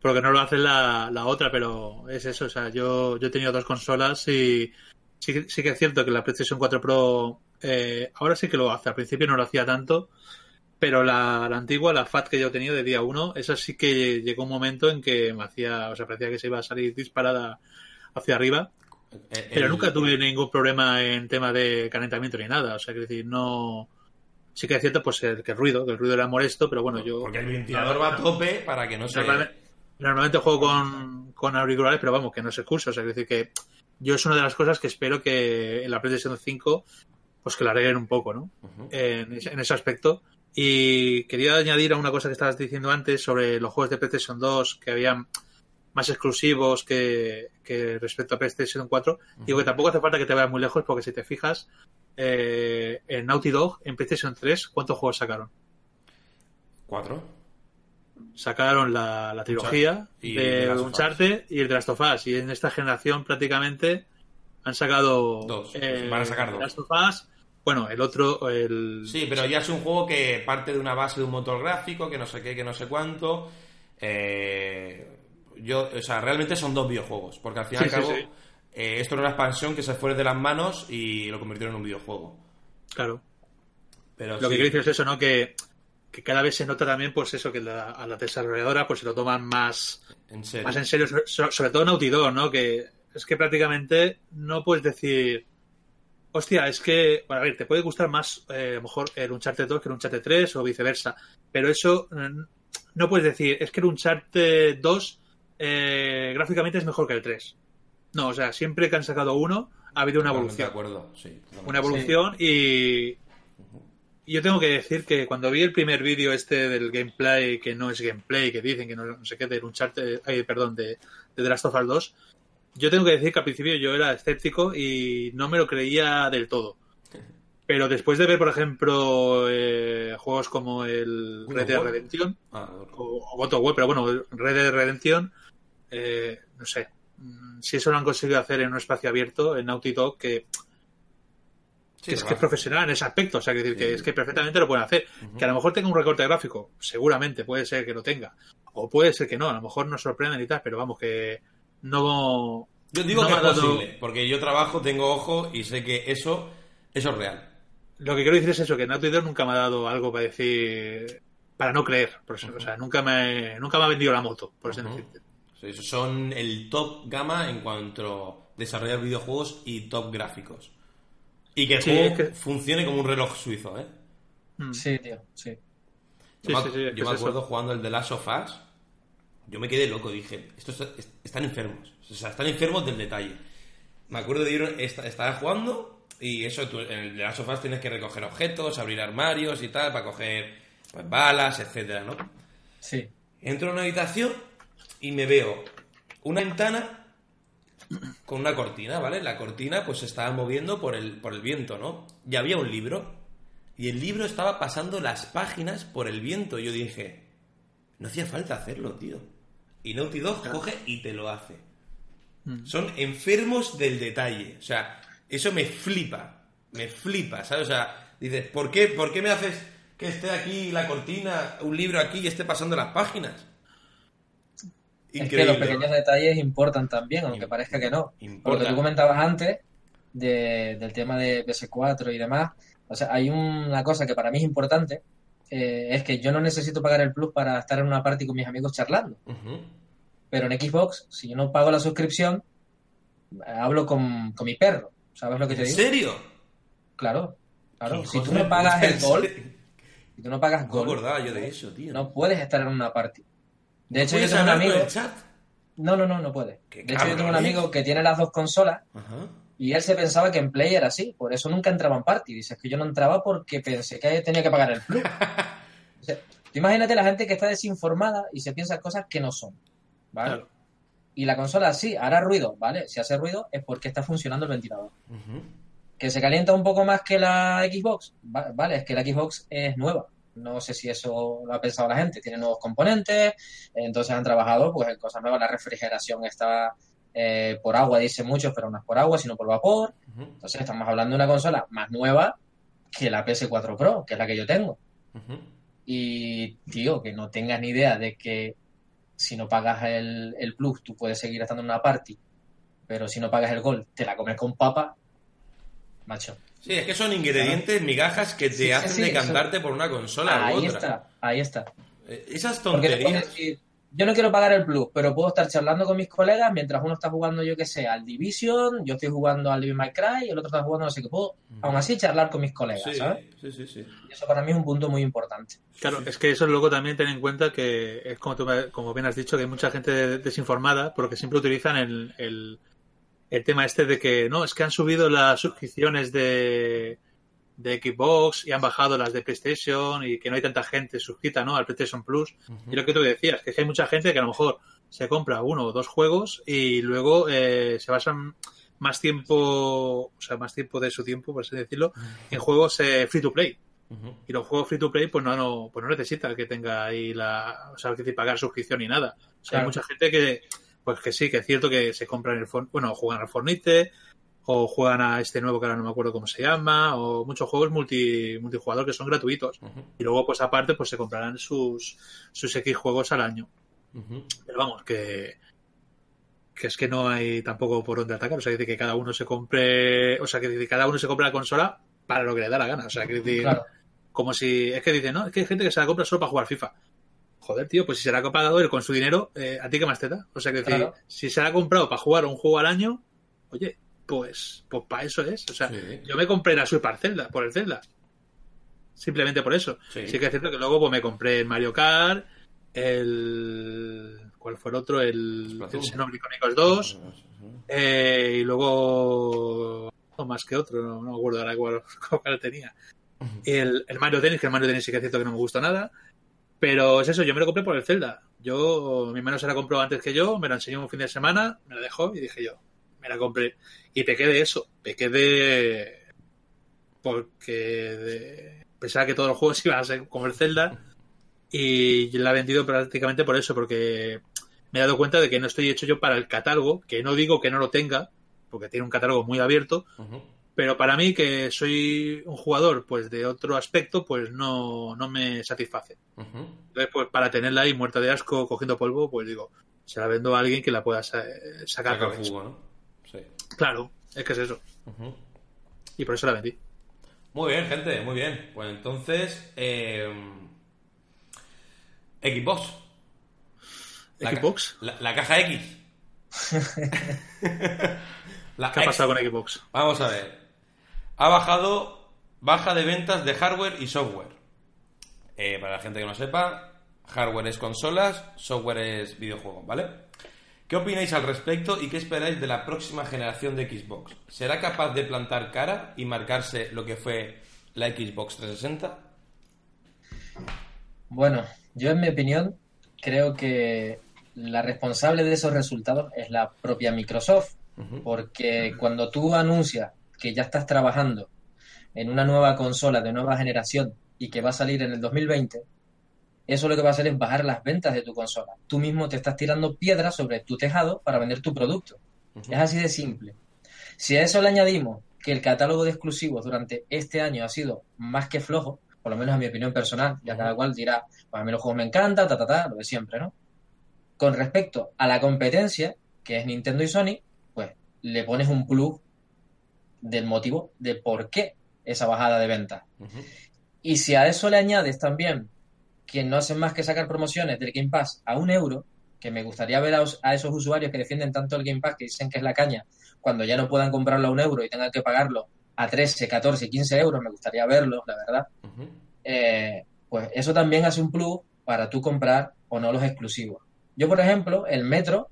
porque, no lo hace la, la, otra, pero es eso. O sea, yo, yo he tenido dos consolas y sí, sí que es cierto que la PlayStation 4 Pro eh, ahora sí que lo hace. Al principio no lo hacía tanto, pero la, la, antigua, la FAT que yo he tenido de día 1, esa sí que llegó un momento en que me hacía, o sea, parecía que se iba a salir disparada hacia arriba. Pero nunca tuve ningún problema en tema de calentamiento ni nada. O sea, que decir, no sí que es cierto pues el, que el ruido, que el ruido era molesto, pero bueno, yo... Porque el ventilador va a tope para que no se... Normalmente, juego con, con, auriculares, pero vamos, que no se excusa. O sea, es decir, que yo es una de las cosas que espero que en la PlayStation 5 pues que la arreglen un poco, ¿no? en, ese aspecto. Y quería añadir a una cosa que estabas diciendo antes sobre los juegos de PlayStation 2 que habían más exclusivos que, que respecto a PlayStation 4. Digo que tampoco hace falta que te vayas muy lejos porque si te fijas, eh, en Naughty Dog, en PlayStation 3, ¿cuántos juegos sacaron? Cuatro. Sacaron la, la trilogía de, Uncharted y el de Last of Us. Y en esta generación prácticamente han sacado... Dos. Eh, Van a sacar dos. Last of Us, bueno, el otro, el... Sí, pero ya es un juego que parte de una base de un motor gráfico, que no sé qué, que no sé cuánto. Eh, yo, o sea, realmente son dos videojuegos, porque al fin y al cabo... Eh, esto era una expansión que se fue de las manos y lo convirtieron en un videojuego. Claro. Pero lo que quiero decir es eso, ¿no? Que, cada vez se nota también, pues eso, que a la desarrolladora pues se lo toman más en serio, más en serio sobre, todo Naughty Dog, ¿no? Que es que prácticamente no puedes decir, hostia, es que, bueno, a ver, te puede gustar más eh, mejor el Uncharted 2 que el Uncharted 3 o viceversa, pero eso mm, no puedes decir, es que el Uncharted 2 eh, gráficamente es mejor que el 3. No, o sea, siempre que han sacado uno ha habido una evolución. De acuerdo, sí. Una evolución y... Yo tengo que decir que cuando vi el primer vídeo este del gameplay, que no es gameplay, que dicen que no, sé qué, de un chart, perdón, de, The Last of Us 2, yo tengo que decir que al principio yo era escéptico y no me lo creía del todo. Pero después de ver, por ejemplo, eh, juegos como el Red Dead Redemption ah, o, o Web, pero bueno, Red Dead Redemption, eh, no sé, Mm, si eso lo han conseguido hacer en un espacio abierto, en Naughty Dog, que, es que es profesional en ese aspecto, o sea, que, decir, que es que perfectamente lo pueden hacer. Que a lo mejor tenga un recorte gráfico, seguramente puede ser que lo tenga, o puede ser que no, a lo mejor nos sorprenden y tal, pero vamos, que no. Yo digo que es posible, porque yo trabajo, tengo ojo y sé que eso, eso es real. Lo que quiero decir es eso, que Naughty Dog nunca me ha dado algo para decir. para no creer, por eso, o sea, nunca me, nunca me ha vendido la moto, por eso decirte. Son el top gama en cuanto a desarrollar videojuegos y top gráficos. Y que el Sí, juego es que- funcione como un reloj suizo, ¿eh? Mm. Sí, tío, sí. Yo Sí, me, sí, sí, es que yo me es acuerdo eso. jugando el de Last of Us. Yo me quedé loco, dije, estos est- están enfermos. O sea, están enfermos del detalle. Me acuerdo de ir, est- estaba jugando y eso, tú, en el de Last of Us tienes que recoger objetos, abrir armarios y tal, para coger pues, balas, etcétera, ¿no? Sí. Entro a una habitación y me veo una ventana con una cortina, ¿vale? La cortina pues se estaba moviendo por el, por el viento, ¿no? Y había un libro. Y el libro estaba pasando las páginas por el viento. Y yo dije, no hacía falta hacerlo, tío. Y Naughty Dog coge y te lo hace. Son enfermos del detalle. O sea, eso me flipa. Me flipa, ¿sabes? O sea, dices, ¿por qué, ¿por qué me haces que esté aquí la cortina, un libro aquí y esté pasando las páginas? Es que los pequeños detalles importan también, aunque parezca que no. Por lo que importa. tú comentabas antes de- del tema de PS4 y demás, o sea, hay una cosa que para mí es importante, eh, es que yo no necesito pagar el plus para estar en una party con mis amigos charlando. Pero en Xbox, si yo no pago la suscripción, hablo con, con mi perro. ¿Sabes lo que te ¿En digo? serio? Claro, claro. ¿Qué Si tú no pagas el ¿En gol, si tú no pagas No gol, acordaba yo de eso, tío. no puedes estar en una party. De hecho, yo ¿Puedes tengo un hablar con amigo. el chat? No, no, no, no puede. Qué De hecho, yo tengo un amigo que tiene las dos consolas Ajá. y él se pensaba que en Play era así, por eso nunca entraba en Party. Dice, es que yo no entraba porque pensé que tenía que pagar el plus. [laughs] O sea, imagínate la gente que está desinformada y se piensa cosas que no son, ¿vale? Claro. Y la consola sí, hará ruido, ¿vale? Si hace ruido es porque está funcionando el ventilador. Que se calienta un poco más que la Xbox, Va- vale, es que la Xbox es nueva. No sé si eso lo ha pensado la gente. Tiene nuevos componentes, entonces han trabajado pues en cosas nuevas. La refrigeración está eh, por agua, dicen muchos, pero no es por agua, sino por vapor. Entonces estamos hablando de una consola más nueva que la PS4 Pro, que es la que yo tengo. Y, tío, que no tengas ni idea de que si no pagas el, el plus, tú puedes seguir estando en una party, pero si no pagas el gol, te la comes con papa, macho. Sí, es que son ingredientes, migajas que te Sí, hacen sí, decantarte por una consola u Ahí otra. está, ahí está. Eh, Esas tonterías. decir, yo no quiero pagar el plus, pero puedo estar charlando con mis colegas mientras uno está jugando, yo que sé, al Division, yo estoy jugando al Devil May Cry y el otro está jugando no sé qué. Puedo, aún así, charlar con mis colegas, Sí, ¿sabes? sí, sí, sí. Y eso para mí es un punto muy importante. Claro, es que eso luego también ten en cuenta que es como, tú, como bien has dicho, que hay mucha gente desinformada porque siempre utilizan el, el, el tema este de que no, es que han subido las suscripciones de, de Xbox y han bajado las de PlayStation y que no hay tanta gente suscrita ¿no? al PlayStation Plus. Y lo que tú decías, que es que hay mucha gente que a lo mejor se compra uno o dos juegos y luego eh, se basan más tiempo, o sea, más tiempo de su tiempo, por así decirlo, en juegos eh, free to play. Y los juegos free to play, pues no, no, pues no necesita que tenga ahí la, o sea, que pagar suscripción ni nada. O sea, hay mucha gente que, pues que sí, que es cierto que se compran el, bueno, juegan al Fornite, o juegan a este nuevo que ahora no me acuerdo cómo se llama, o muchos juegos multi, multijugador que son gratuitos. Y luego, pues aparte, pues se comprarán sus, sus X juegos al año. Pero vamos, que, que es que no hay tampoco por dónde atacar. O sea, que dice que cada uno se compre, o sea, que cada uno se compra la consola para lo que le da la gana. O sea, que decir, Claro. como si, es que dice, no, es que hay gente que se la compra solo para jugar FIFA. Joder, tío, pues si se la ha pagado él con su dinero, eh, ¿a ti qué más te da? O sea, que si se la ha comprado para jugar un juego al año, oye, pues, pues para eso es. O sea, Sí. yo me compré la Super Zelda, por el Zelda. Simplemente por eso. Sí. Sí, que es cierto que luego pues, me compré el Mario Kart, el... ¿Cuál fue el otro? El, el Xenoblade Chronicles 2. eh, y luego... No más que otro, no, no me acuerdo ahora cuál, [laughs] cuál tenía. El, el Mario Tennis, que el Mario Tennis sí que es cierto que no me gustó nada. Pero es eso, yo me lo compré por el Zelda. Yo, mi hermano se la compró antes que yo, me la enseñó un fin de semana, me la dejó y dije yo, me la compré. Y pequé de eso, pequé de... Porque pensaba que todos los juegos [laughs] iban a ser como el Zelda y la he vendido prácticamente por eso, porque me he dado cuenta de que no estoy hecho yo para el catálogo, que no digo que no lo tenga, porque tiene un catálogo muy abierto. Pero para mí que soy un jugador pues de otro aspecto, pues no, no me satisface. Entonces, pues para tenerla ahí muerta de asco, cogiendo polvo, pues digo, se la vendo a alguien que la pueda sa- sacar Saca jugo, ¿no? Sí. Claro, es que es eso. Y por eso la vendí. Muy bien, gente, muy bien. Pues entonces, eh, Xbox. La ca- ¿Xbox? La, la caja X. [laughs] [laughs] La ¿Qué ha pasado con Xbox? Vamos a ver. Ha bajado baja de ventas de hardware y software. Eh, para la gente que no sepa, hardware es consolas, software es videojuegos, ¿vale? ¿Qué opináis al respecto y qué esperáis de la próxima generación de Xbox? ¿Será capaz de plantar cara y marcarse lo que fue la Xbox 360? Bueno, yo en mi opinión creo que la responsable de esos resultados es la propia Microsoft, porque cuando tú anuncias que ya estás trabajando en una nueva consola de nueva generación y que va a salir en el 2020, eso lo que va a hacer es bajar las ventas de tu consola. Tú mismo te estás tirando piedras sobre tu tejado para vender tu producto. Es así de simple. Si a eso le añadimos que el catálogo de exclusivos durante este año ha sido más que flojo, por lo menos a mi opinión personal, ya cada cual dirá, pues a mí los juegos me encantan, ta, ta, ta, lo de siempre, ¿no? Con respecto a la competencia, que es Nintendo y Sony, pues le pones un plus del motivo de por qué esa bajada de ventas. Y si a eso le añades también que no hacen más que sacar promociones del Game Pass a un euro, que me gustaría ver a, esos usuarios que defienden tanto el Game Pass, que dicen que es la caña, cuando ya no puedan comprarlo a un euro y tengan que pagarlo a 13, 14, 15 euros, me gustaría verlo, la verdad. Eh, pues eso también hace un plus para tú comprar o no los exclusivos. Yo, por ejemplo, el Metro,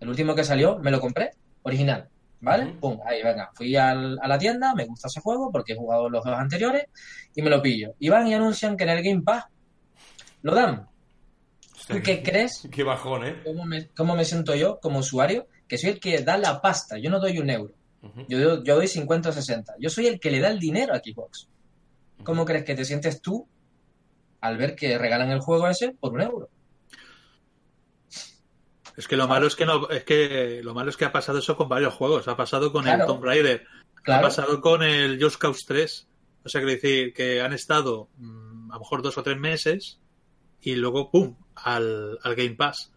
el último que salió, me lo compré original. ¿Vale? Pum, ahí, venga. Fui a la tienda, me gusta ese juego porque he jugado los dos anteriores y me lo pillo. Y van y anuncian que en el Game Pass lo dan. ¿Tú qué crees? Qué bajón, ¿eh? ¿Cómo me, siento yo como usuario? Que soy el que da la pasta. Yo no doy un euro. yo, yo, doy 50 o 60. Yo soy el que le da el dinero a Xbox. ¿Cómo crees que te sientes tú al ver que regalan el juego ese por un euro? Es que lo malo es que no, es que lo malo es que ha pasado eso con varios juegos. Ha pasado con el Tomb Raider, ha pasado con el Just Cause 3. O sea, que decir que han estado mm, a lo mejor dos o tres meses y luego ¡pum! al, Game Pass.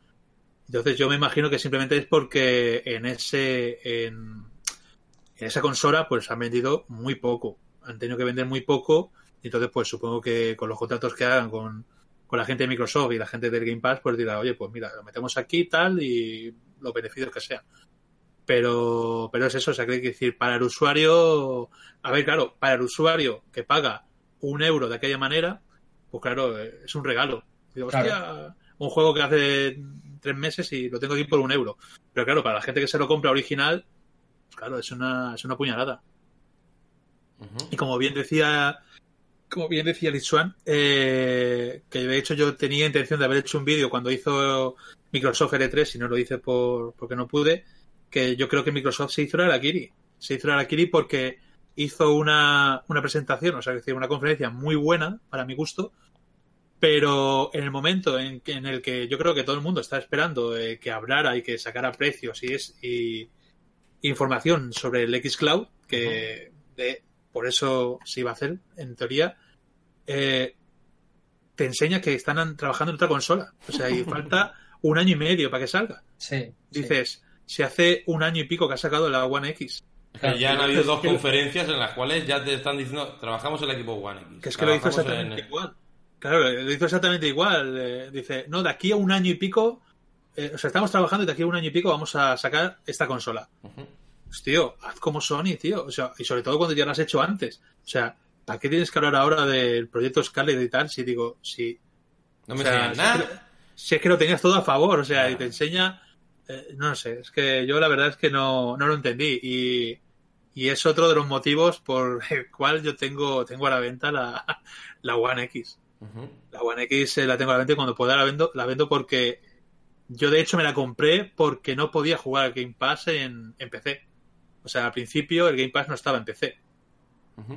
Entonces yo me imagino que simplemente es porque en ese en, en esa consola pues han vendido muy poco. Han tenido que vender muy poco. Y entonces pues supongo que con los contratos que hagan con con la gente de Microsoft y la gente del Game Pass, pues dirá, oye, pues mira, lo metemos aquí tal y los beneficios que sean. Pero, pero es eso, o sea, que hay que decir, para el usuario, a ver, claro, para el usuario que paga un euro de aquella manera, pues claro, es un regalo. Digo, hostia, un juego que hace tres meses y lo tengo aquí por un euro. Pero claro, para la gente que se lo compra original, pues claro, es una, es una puñalada. Y como bien decía como bien decía Lizuan, eh, que de hecho yo tenía intención de haber hecho un vídeo cuando hizo Microsoft R3 y no lo hice por, porque no pude, que yo creo que Microsoft se hizo la Arakiri. Se hizo la Arakiri porque hizo una, una presentación, o sea, decir, una conferencia muy buena para mi gusto, pero en el momento en, en el que yo creo que todo el mundo está esperando eh, que hablara y que sacara precios y, es, y información sobre el Xcloud, que de, por eso se iba a hacer, en teoría, eh, te enseña que están trabajando en otra consola. O sea, y [laughs] falta un año y medio para que salga. Sí. Dices, se hace un año y pico que ha sacado la One X. ya han habido dos conferencias en las cuales ya te están diciendo, trabajamos en el equipo One X. Que es que lo hizo exactamente igual. Claro, lo hizo exactamente igual. Eh, dice, no, de aquí a un año y pico, eh, o sea, estamos trabajando y de aquí a un año y pico vamos a sacar esta consola. Pues, tío, haz como Sony, tío. O sea, y sobre todo cuando ya lo has hecho antes. O sea, ¿para qué tienes que hablar ahora del proyecto Scarlet y tal? Si digo, si. No me nada. Si es que lo tenías todo a favor, o sea, y te enseña. Eh, no sé, es que yo la verdad es que no, no lo entendí. Y, y es otro de los motivos por el cual yo tengo, tengo a la venta la, [laughs] la One X. La One X eh, la tengo a la venta y cuando pueda la vendo, la vendo porque yo de hecho me la compré porque no podía jugar al Game Pass en, en PC. O sea, al principio el Game Pass no estaba en PC.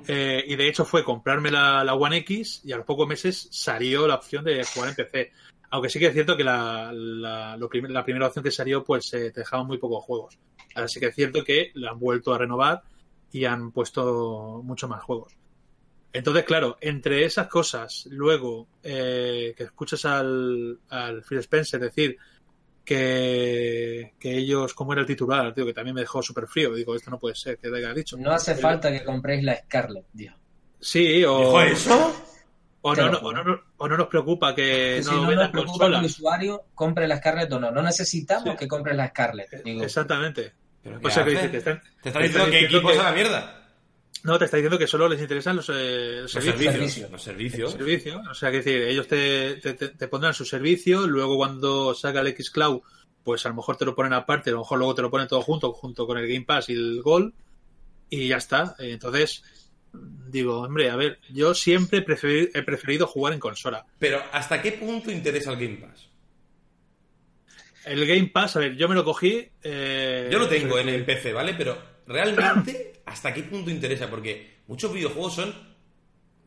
Eh, y de hecho fue comprarme la, One X y a los pocos meses salió la opción de jugar en PC. Aunque sí que es cierto que la, la, la primera opción que salió pues eh, te dejaban muy pocos juegos. Ahora sí que es cierto que la han vuelto a renovar y han puesto muchos más juegos. Entonces, claro, entre esas cosas, luego eh, que escuchas al, al Phil Spencer decir que, ellos, como era el titular, tío, que también me dejó súper frío. Digo, esto no puede ser, que haya dicho. No hace falta que compréis la Scarlet, tío. Sí, o. ¿Dijo eso? O no, o, no, o no nos preocupa que, no, no nos preocupa que el usuario compre la Scarlet o no. No necesitamos que compre la Scarlet. Exactamente. o sea, que te están, te están diciendo que equipo es la mierda. No, te está diciendo que solo les interesan los, eh, los Los servicios. servicios. Los servicios. servicio. O sea, que decir, ellos te, te, te- pondrán su servicio, luego cuando salga el xCloud, pues a lo mejor te lo ponen aparte, a lo mejor luego te lo ponen todo junto, junto con el Game Pass y el Gol, y ya está. Entonces, digo, hombre, a ver, yo siempre he preferi- he preferido jugar en consola. Pero, ¿hasta qué punto interesa el Game Pass? El Game Pass, a ver, yo me lo cogí. eh, Yo lo tengo en el PC, ¿vale? Pero realmente, ¿hasta qué punto interesa? Porque muchos videojuegos son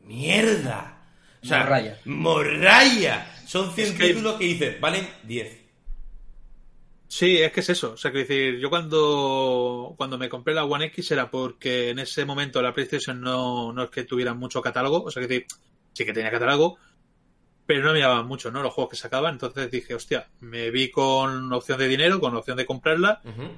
mierda. O sea, Morralla. morralla. Son 100 Es que- títulos que dices, valen 10. Sí, es que es eso. O sea, que decir, yo cuando, cuando me compré la One X era porque en ese momento la PlayStation no, no es que tuviera mucho catálogo. O sea, que decir, sí que tenía catálogo, pero no me llamaban mucho, ¿no? Los juegos que sacaban. Entonces dije, hostia, me vi con opción de dinero, con opción de comprarla Ujú.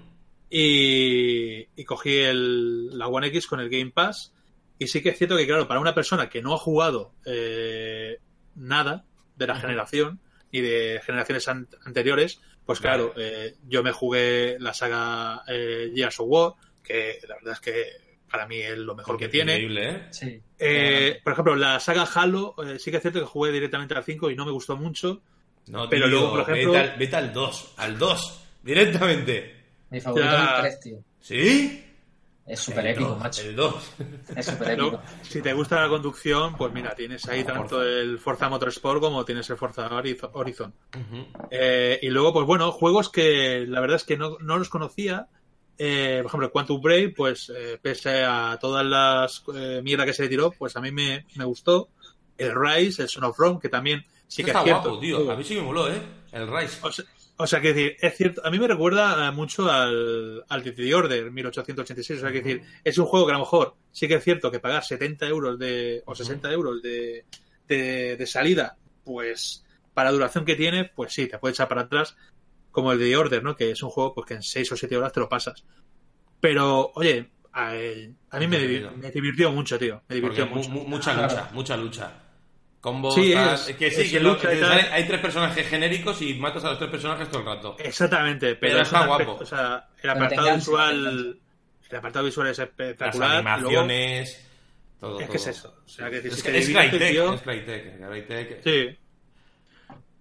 Y, y cogí el, la One X con el Game Pass. Y sí que es cierto que, claro, para una persona que no ha jugado eh, nada de la generación y de generaciones an- anteriores, pues claro, eh, yo me jugué la saga eh, Gears of War, que la verdad es que para mí es lo mejor que tiene. Increíble, ¿eh? Sí. Eh, por ejemplo, la saga Halo, eh, sí que es cierto que jugué directamente al 5 y no me gustó mucho. No, Pero tío, luego, por ejemplo- vete, al, vete al 2. Al 2. Directamente. Mi favorito Ya. es el 3, tío. ¿Sí? Es súper épico, dos, macho. El 2. Es súper épico. Si te gusta la conducción, pues mira, tienes ahí tanto el Forza Motorsport como tienes el Forza Horizo- Horizon. Eh, y luego, pues bueno, juegos que la verdad es que no, no los conocía. Eh, por ejemplo, Quantum Break, pues eh, pese a todas las eh, mierda que se le tiró, pues a mí me, me gustó. El Rise, el Son of Rome, que también sí que está es cierto. guapo, tío. A mí sí me moló, ¿eh? El Rise. O sea, o sea, que decir, es cierto, a mí me recuerda eh, mucho al, al The Order 1886. O sea, que decir, es un juego que a lo mejor sí que es cierto que pagar 70 euros de, o 60 euros de, de, de salida, pues para la duración que tiene, pues sí, te puede echar para atrás, como el The Order, ¿no? Que es un juego pues, que en 6 o 7 horas te lo pasas. Pero, oye, a, a mí me, me divirtió mucho, tío. Me divirtió mu- mucho. mu- mucha lucha, mucha lucha. Combos, Sí, tal. es- Es que sí, es que, lo- lucha que tal. sale- hay tres personajes genéricos y matas a los tres personajes todo el rato. Exactamente, pero, Pero es está guapo. O sea, el apartado visual. El apartado visual es Las espectacular. luego- animaciones, todo. es que todo. es eso. O sea, que si Es, que- es Crytek, tío, es Crytek, Crytek. Sí.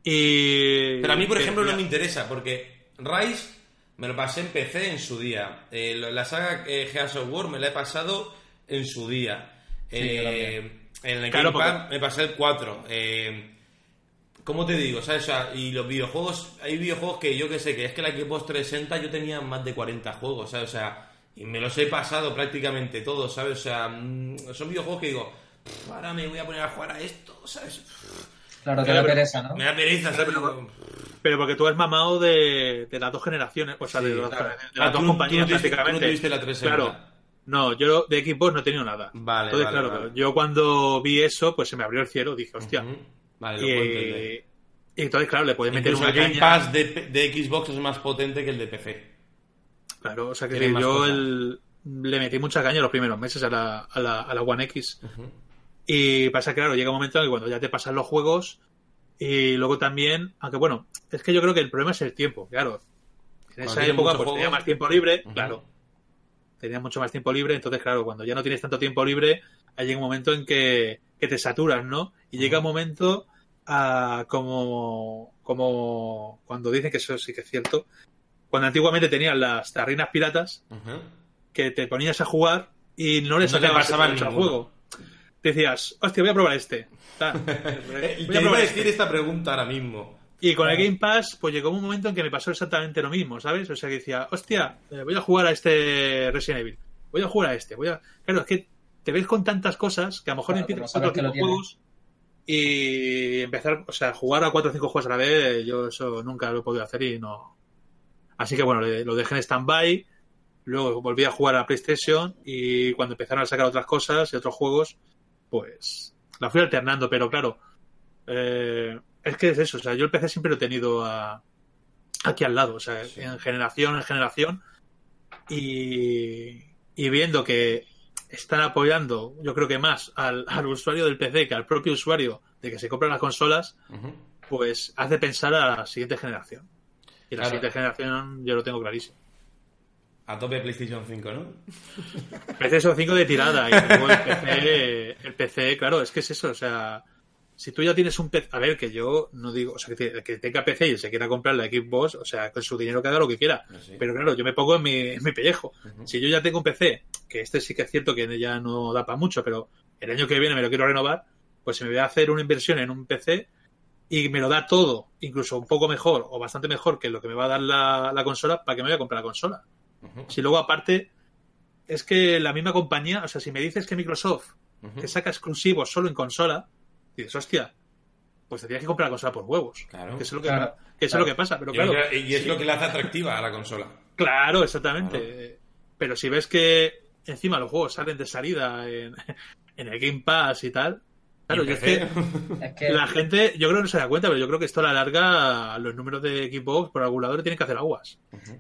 Y. Pero a mí, por que- ejemplo, no me interesa, porque Rise me lo pasé en PC en su día. Eh, lo- la saga eh, Gears of War me la he pasado en su día. Eh, en el Claro, Game Pass porque- me pasé el 4. Eh, ¿Cómo te digo? ¿Sabes? O sea, y los videojuegos, hay videojuegos que yo que sé, que es que la Xbox 360 yo tenía más de 40 juegos, ¿sabes? O sea, y me los he pasado prácticamente todos, ¿sabes? O sea, mm, son videojuegos que digo, "Pff, ahora me voy a poner a jugar a esto, ¿sabes? Claro, te da pero- pereza, ¿no? Me da pereza, ¿sabes? Pero porque tú has mamado de, de las dos generaciones, o sea, de, Sí, claro. de Ah, las dos tú- compañías tú no tuviste- tú no prácticamente. tuviste la 360. Claro. No, yo de Xbox no he tenido nada. Vale, Entonces, vale, claro, vale. yo cuando vi eso, pues se me abrió el cielo. Dije, hostia. Vale, lo y, y entonces, claro, le puedes meter Incluso una el Game. Pass de, de Xbox es más potente que el de PC. Claro, o sea que yo el- le metí mucha caña los primeros meses a la, a la, a la One X. Y pasa que, claro, llega un momento en que cuando ya te pasan los juegos y luego también, aunque bueno, es que yo creo que el problema es el tiempo, claro. En Cuando esa época pues juego. tenía más tiempo libre, claro. Tenía mucho más tiempo libre, entonces claro, cuando ya no tienes tanto tiempo libre, hay un momento en que, que te saturas, ¿no? Y llega un momento a como, como cuando dicen que eso sí que es cierto, cuando antiguamente tenían las tarrinas piratas, que te ponías a jugar y no le No sacabas provecho al juego. Decías, hostia, voy a probar este. [laughs] Eh, Voy a probar decir este. esta pregunta ahora mismo. Y con el Game Pass, pues llegó un momento en que me pasó exactamente lo mismo, ¿sabes? O sea, que decía, hostia, eh, voy a jugar a este Resident Evil. Voy a jugar a este. Voy a... Claro, es que te ves con tantas cosas que a lo mejor Claro, empiezas tipo lo de juegos y empezar, o sea, jugar a cuatro o cinco juegos a la vez, yo eso nunca lo he podido hacer y no. Así que bueno, lo dejé en stand-by. Luego volví a jugar a la PlayStation y cuando empezaron a sacar otras cosas y otros juegos, pues la fui alternando, pero claro, eh, es que es eso, o sea, yo el PC siempre lo he tenido a- aquí al lado, o sea, en generación en generación y, y viendo que están apoyando, yo creo que más al, [laughs] al usuario del PC que al propio usuario de que se compran las consolas, pues hace pensar a la siguiente generación. Y la Claro. siguiente generación yo lo tengo clarísimo. A tope PlayStation 5, ¿no? PlayStation 5 de tirada. Y luego el PC, el PC, claro, es que es eso. O sea, si tú ya tienes un PC. A ver, que yo no digo. O sea, que, que tenga PC y se quiera comprar la Xbox, o sea, con su dinero que haga lo que quiera. Sí. Pero claro, yo me pongo en mi, en mi pellejo. Si yo ya tengo un PC, que este sí que es cierto que ya no da para mucho, pero el año que viene me lo quiero renovar, pues si me voy a hacer una inversión en un PC y me lo da todo, incluso un poco mejor o bastante mejor que lo que me va a dar la, la consola, ¿para qué me voy a comprar la consola? Si luego aparte es que la misma compañía, o sea, si me dices que Microsoft Ujú. que saca exclusivos solo en consola, dices, hostia, pues te tienes que comprar la consola por huevos. Claro. Que eso es lo que, Claro. que eso es lo que pasa. Pero Y, claro, y es sí. lo que le hace atractiva a la consola. Claro, exactamente. Claro. Pero si ves que encima los juegos salen de salida en, [laughs] en el Game Pass y tal, claro, Y yo es que Es que la gente, yo creo que no se da cuenta, pero yo creo que esto a la larga, los números de Xbox por algún lado le tienen que hacer aguas.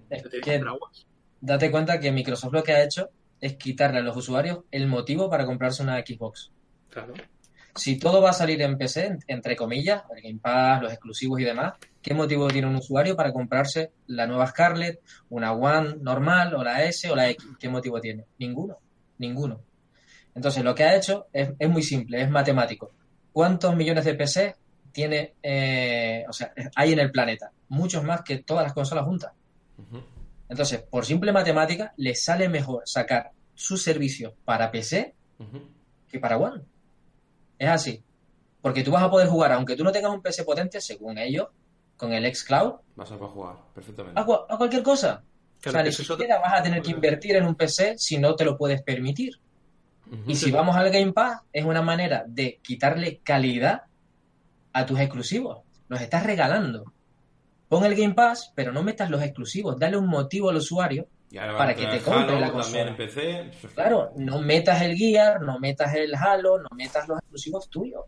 es que que hacer aguas. date cuenta que Microsoft lo que ha hecho es quitarle a los usuarios el motivo para comprarse una Xbox. Claro. Si todo va a salir en PC, entre comillas, el Game Pass, los exclusivos y demás, ¿qué motivo tiene un usuario para comprarse la nueva Scarlett, una One normal, o la S, o la X? ¿Qué motivo tiene? Ninguno. Ninguno. Entonces, lo que ha hecho es, es muy simple, es matemático. ¿Cuántos millones de PC tiene, eh, o sea, hay en el planeta? Muchos más que todas las consolas juntas. Entonces, por simple matemática, le sale mejor sacar sus servicios para PC que para One. Es así. Porque tú vas a poder jugar, aunque tú no tengas un PC potente, según ellos, con el xCloud, Vas a poder jugar perfectamente. a, cua- a cualquier cosa. Claro, o sea, que ni siquiera vas a tener que invertir en un PC si no te lo puedes permitir. Y si vamos al Game Pass, es una manera de quitarle calidad a tus exclusivos. Los estás regalando. Pon el Game Pass, pero no metas los exclusivos. Dale un motivo al usuario. Y ahora va para que te compre Halo la consola. en PC. Claro, no metas el Gear, no metas el Halo, no metas los exclusivos tuyos.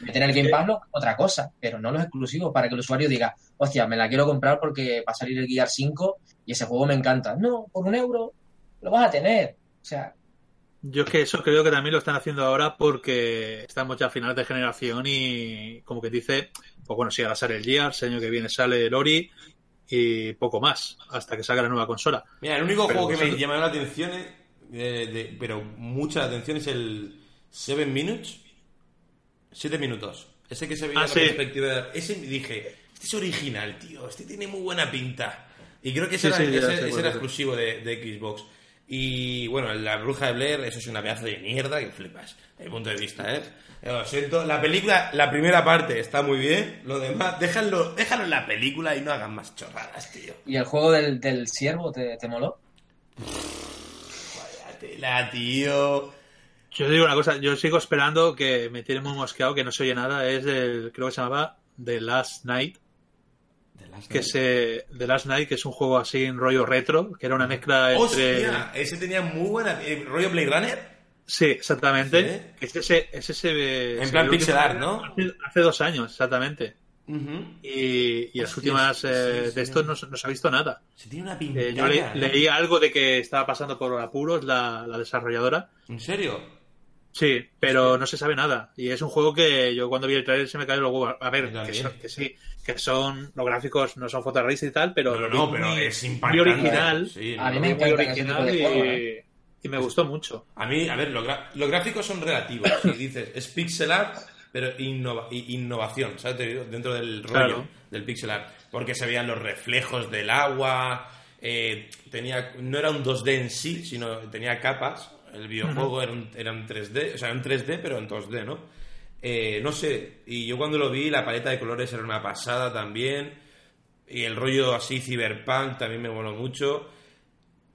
Meter el Game Pass lo- otra cosa, pero no los exclusivos para que el usuario diga, hostia, me la quiero comprar porque va a salir el Gear 5 y ese juego me encanta. No, por un euro lo vas a tener. O sea, Yo es que eso creo que también lo están haciendo ahora porque estamos ya a finales de generación y como que dice, pues bueno, sí, ahora sale el Gears, el año que viene sale el Ori y poco más, hasta que salga la nueva consola. Mira, el único Pero juego que me llamó la atención, eh, de- pero mucha atención, es el Seven Minutes. Siete minutos. Ese que se veía Ah, la sí. perspectiva de... Ese dije, este es original, tío. Este tiene muy buena pinta. Y creo que ese Sí, era, sí, ya ese- sé ese cuál era es. exclusivo de, de Xbox. Y bueno, la bruja de Blair, eso es una pedazo de mierda que flipas. Desde mi punto de vista, ¿eh? Lo siento, la película, la primera parte está muy bien. Lo demás, déjalo, déjalo en la película y no hagan más chorradas, tío. ¿y el juego del, del ciervo te, te moló? Vaya tela, tío. Yo te digo una cosa, yo sigo esperando que me tiene muy mosqueado, que no se oye nada, es el, creo que se llamaba The Last Night, Last que se, The Last Night, que es un juego así en rollo retro, que era una mezcla entre... ¡Hostia! Ese tenía muy buena... eh, ¿Rollo Blade Runner? Sí, exactamente. ¿Sí? Es ese, es ese... En sí, plan el pixel último- art, ¿no? Hace, hace dos años, exactamente. Y, y las últimas sí, eh, sí, sí. de estos no, se- no se ha visto nada. Se tiene una pinta. Eh, yo le- leí algo de que estaba pasando por apuros la, la desarrolladora. ¿En serio? Sí, pero no se sabe nada. Y es un juego que yo cuando vi el trailer se me cayó los huevos. A ver, que, también. son- que sí, que son los gráficos no son fotorrealistas y tal, pero No, no, pero muy- es muy impactante. original. Sí, A mí me muy ese tipo original y, ¿eh? y me gustó mucho. A mí, a ver, los, gráficos son relativos. [laughs] Si dices, es pixel art, pero innova- innovación, ¿sabes? Te digo, Dentro del rollo Claro. del pixel art. Porque se veían los reflejos del agua, eh, tenía, no era un 2D en sí, sino tenía capas. El videojuego era, un, era un 3D, o sea, un 3D, pero en 2D, ¿no? Eh, no sé, y yo cuando lo vi, la paleta de colores era una pasada también. Y el rollo así, cyberpunk, también me moló mucho.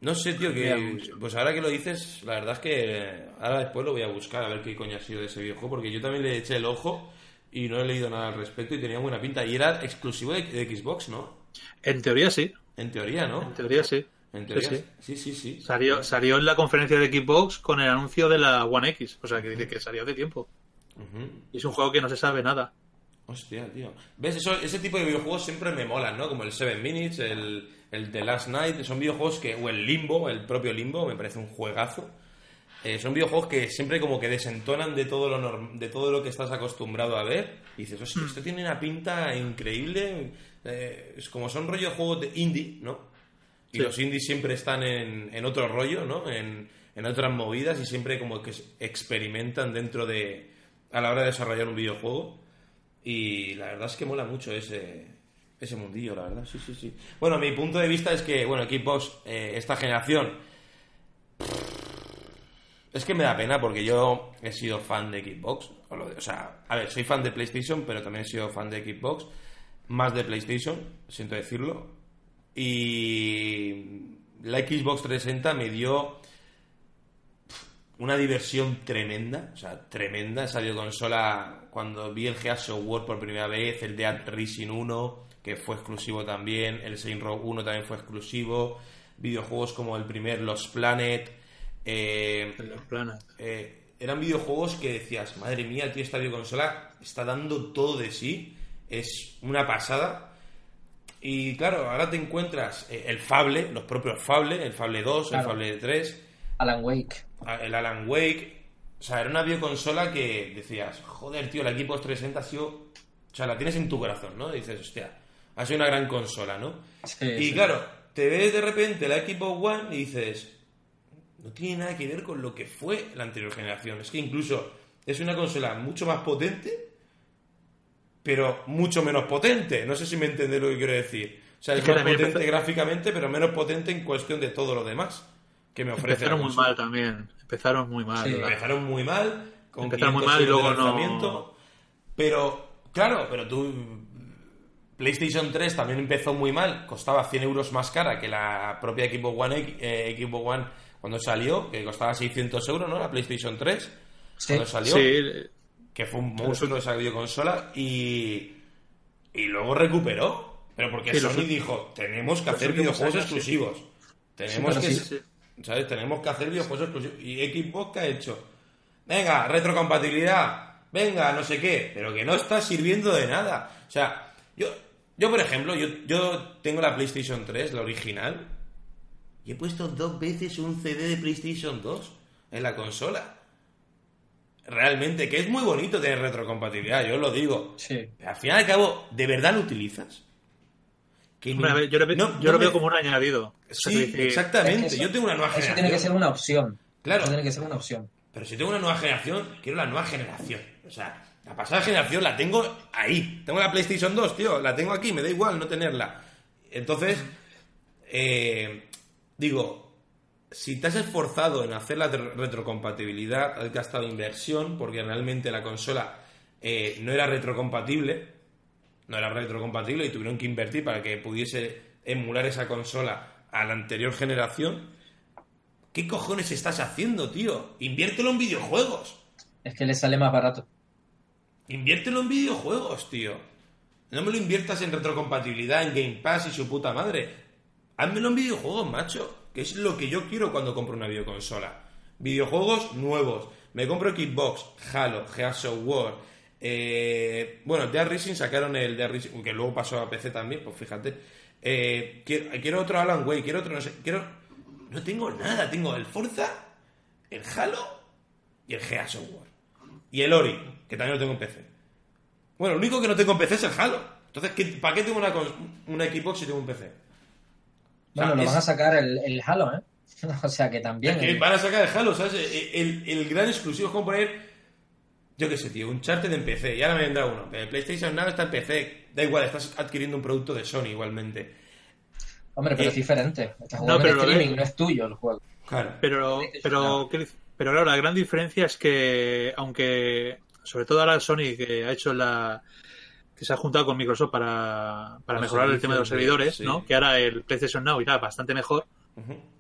No sé, tío, que. Pues ahora que lo dices, la verdad es que. Ahora después lo voy a buscar a ver qué coño ha sido de ese videojuego, porque yo también le eché el ojo y no he leído nada al respecto y tenía buena pinta. Y era exclusivo de, de Xbox, ¿no? En teoría sí, En teoría, ¿no? en teoría sí. Sí, Sí, sí, sí. Salió, salió en la conferencia de Xbox con el anuncio de la One X, o sea que dice que salió de tiempo. Y es un juego que no se sabe nada. Hostia, tío. ¿Ves? Eso, ese tipo de videojuegos siempre me molan, ¿no? Como el Seven Minutes, el, el The Last Night. Son videojuegos que. O el Limbo, el propio Limbo, me parece un juegazo. Eh, son videojuegos que siempre como que desentonan de todo lo norm- de todo lo que estás acostumbrado a ver. Y dices, hostia, esto tiene una pinta increíble. Eh, es como son rollo juegos de indie, ¿no? Y los indies siempre están en, otro rollo, ¿no? En, otras movidas y siempre como que experimentan dentro de... a la hora de desarrollar un videojuego. Y la verdad es que mola mucho ese, mundillo, la verdad. Sí, sí, sí. Bueno, mi punto de vista es que, bueno, Xbox, eh, esta generación... Es que me da pena porque yo he sido fan de Xbox. O sea, a ver, soy fan de PlayStation, pero también he sido fan de Xbox. Más de PlayStation, siento decirlo. Y la Xbox 360 me dio una diversión tremenda, o sea, tremenda esa videoconsola cuando vi el Gears of War por primera vez, el Dead Rising 1, que fue exclusivo también, el Saint Row 1 también fue exclusivo, videojuegos como el primer Los Planet, eh, Los Planet. Eh, eran videojuegos que decías, madre mía, tío, esta videoconsola está dando todo de sí, es una pasada. Y claro, ahora te encuentras eh, el Fable, los propios Fable, el Fable 2, el Fable 3. Alan Wake. El Alan Wake. O sea, era una videoconsola que decías, joder, tío, la Xbox 360 ha sido. O sea, la tienes en tu corazón, ¿no? dices, hostia, ha sido una gran consola, ¿no? y claro, te ves de repente la Xbox One y dices, no tiene nada que ver con lo que fue la anterior generación. Es que incluso es una consola mucho más potente, pero mucho menos potente. No sé si me entendéis lo que quiero decir. O sea, es, más potente gráficamente, pero menos potente en cuestión de todo lo demás que me ofrece. Empezaron muy mal también. Empezaron muy mal. empezaron muy mal. Con empezaron muy mal y luego no. Pero, claro, pero tú. PlayStation 3 también empezó muy mal. Costaba 100 euros más cara que la propia Xbox One, eh, Xbox One cuando salió, que costaba 600 euros, ¿no? La PlayStation 3. Cuando salió. Sí. Que fue un monstruo esa videoconsola. Y. Y luego recuperó. Pero porque Sony dijo: Tenemos que hacer videojuegos exclusivos. Tenemos que. ¿Sabes? Tenemos que hacer videojuegos exclusivos. ¿Y Xbox qué ha hecho? Venga, retrocompatibilidad. Venga, no sé qué. Pero que no está sirviendo de nada. O sea, yo, yo por ejemplo, yo, yo tengo la PlayStation 3, la original. Y he puesto dos veces un CD de PlayStation 2 en la consola. Realmente, que es muy bonito tener retrocompatibilidad, yo os lo digo. Sí. Pero al final y al cabo, ¿de verdad lo utilizas? yo, lo, veo como un añadido. Sí, exactamente. yo tengo una nueva generación. Eso tiene que ser una opción. Claro. Eso tiene que ser una opción. Pero si tengo una nueva generación, quiero la nueva generación. O sea, la pasada generación la tengo ahí. Tengo la PlayStation 2, tío. La tengo aquí, me da igual no tenerla. Entonces, eh, digo, si te has esforzado en hacer la retrocompatibilidad, has gastado inversión, porque realmente la consola eh, no era retrocompatible, no era retrocompatible y tuvieron que invertir para que pudiese emular esa consola a la anterior generación. ¿Qué cojones estás haciendo, tío? Inviértelo en videojuegos. Es que le sale más barato. Inviértelo en videojuegos, tío. No me lo inviertas en retrocompatibilidad, en Game Pass y su puta madre. Házmelo en videojuegos, macho. Que es lo que yo quiero cuando compro una videoconsola. Videojuegos nuevos. Me compro Xbox, Halo, Gears of War, eh, bueno, Dead Racing sacaron el Dead Racing, que luego pasó a PC también, pues fíjate. Eh, quiero, otro Alan Wake, quiero otro, no sé, quiero... No tengo nada, tengo el Forza, el Halo y el Gears of War. Y el Ori, que también lo tengo en PC. Bueno, lo único que no tengo en PC es el Halo. Entonces, ¿para qué tengo una, una Xbox si tengo un PC? Bueno, lo van a sacar el, Halo, ¿eh? [laughs] o sea que también... que van a sacar el Halo, ¿sabes? El, el gran exclusivo es como poner yo qué sé, tío, un charter en PC, y ahora me vendrá uno. Pero el PlayStation Now está en PC, da igual, estás adquiriendo un producto de Sony igualmente. Hombre, pero es diferente. Estás jugando no, pero streaming, no es tuyo el juego. Claro. Pero, pero, pero claro, la gran diferencia es que, aunque, sobre todo ahora Sony, que ha hecho la que se ha juntado con Microsoft para, para mejorar el tema de los servidores, ¿no? Que ahora el PlayStation Now irá bastante mejor.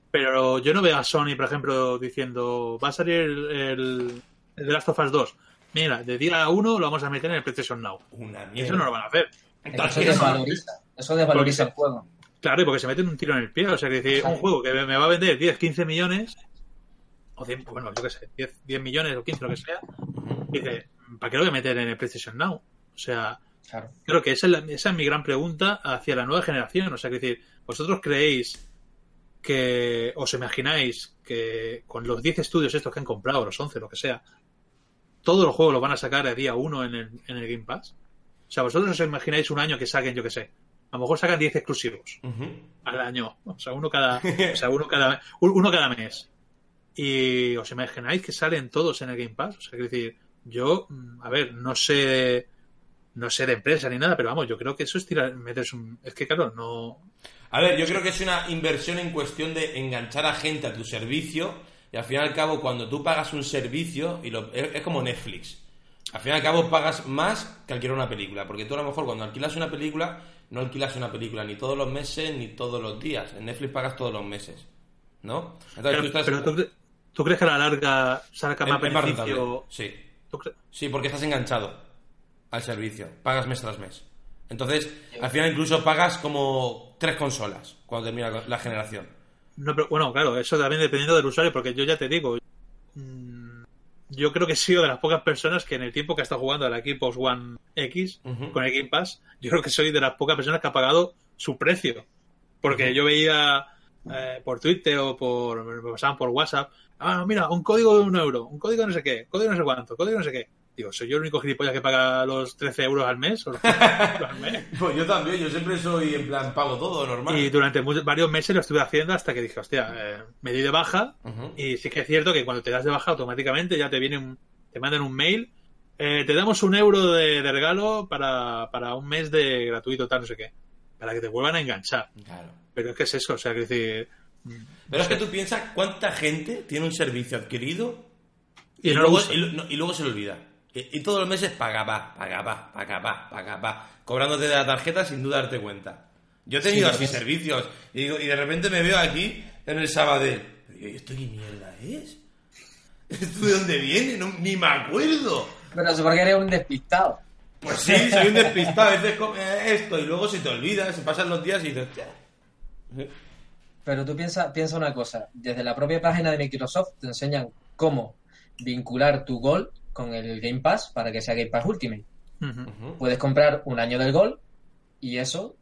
Pero yo no veo a Sony, por ejemplo, diciendo, va a salir el, el, el The Last of Us 2 mira, de día uno lo vamos a meter en el PlayStation Now. Una Eso no lo van a hacer. Eso desvaloriza, eso desvaloriza el juego. Claro, y porque se meten un tiro en el pie. O sea, que decir, un juego que me va a vender 10, 15 millones, o 100, bueno, yo qué sé, 10, 10 millones o 15, lo que sea, dice, ¿para qué lo voy a meter en el PlayStation Now? O sea, creo que esa es, esa es mi gran pregunta hacia la nueva generación. O sea, que decir, ¿vosotros creéis que os imagináis que con los 10 estudios estos que han comprado, los 11, lo que sea, todos los juegos los van a sacar a día uno en el, en el Game Pass. O sea, vosotros os imagináis un año que saquen, yo que sé, a lo mejor sacan 10 exclusivos al año. O sea, uno cada, [laughs] o sea, uno cada, uno cada mes. Y os imagináis que salen todos en el Game Pass. O sea, quiero decir, yo, mm, a ver, no sé, no sé de empresa ni nada, pero vamos, yo creo que eso es tirar, meterse un, es que claro, no, A ver, yo creo que es una inversión en cuestión de enganchar a gente a tu servicio y al fin y al cabo cuando tú pagas un servicio y lo, es, es como Netflix. Al fin y al cabo pagas más que alquilar una película, porque tú a lo mejor cuando alquilas una película no alquilas una película ni todos los meses ni todos los días. En Netflix pagas todos los meses, ¿no? Entonces pero, tú estás pero ¿tú, cre- tú crees que a la larga saca es- más es? Sí. ¿Tú cre- Sí, porque estás enganchado al servicio. Pagas mes tras mes. Entonces, al final incluso pagas como tres consolas cuando termina la generación. No, pero bueno, claro, eso también dependiendo del usuario, porque yo ya te digo, mm, yo creo que he sido de las pocas personas que en el tiempo que ha estado jugando a la Xbox One X con el Game Pass, yo creo que soy de las pocas personas que ha pagado su precio. Porque yo veía eh, por Twitter o por, me pasaban por WhatsApp, ah, mira, un código de un euro, un código de no sé qué, código de no sé cuánto, código de no sé qué. Digo, ¿soy yo el único gilipollas que paga los 13 euros al mes? ¿O los 15 euros al mes? [laughs] Pues yo también, yo siempre soy en plan pago todo, normal. Y durante muchos- varios meses lo estuve haciendo hasta que dije, hostia, eh, me di de baja. Y sí que es cierto que cuando te das de baja automáticamente ya te viene un- te mandan un mail. eh, te damos un euro de, de regalo para, para un mes de gratuito, tal, no sé qué. Para que te vuelvan a enganchar. Claro. Pero es que es eso, o sea, que decir. Pero es que tú piensas cuánta gente tiene un servicio adquirido Y y, no lo luego, y, lo- no, y luego se le olvida. Y, y todos los meses paga pa, paga pa, paga pa, paga pa, cobrándote de la tarjeta sin tú darte cuenta. Yo he tenido Sí, así es- servicios y, digo, y de repente me veo aquí en el Sabadell. ¿Y esto qué mierda es? [laughs] ¿Esto de dónde viene? No- ni me acuerdo. Pero eso porque eres un despistado. Pues sí, soy un despistado. A veces come esto y luego se te olvida, se pasan los días y dices. Pero tú piensa, piensa una cosa, desde la propia página de Microsoft te enseñan cómo vincular tu Gol con el Game Pass para que sea Game Pass Ultimate. Puedes comprar un año del Gol y eso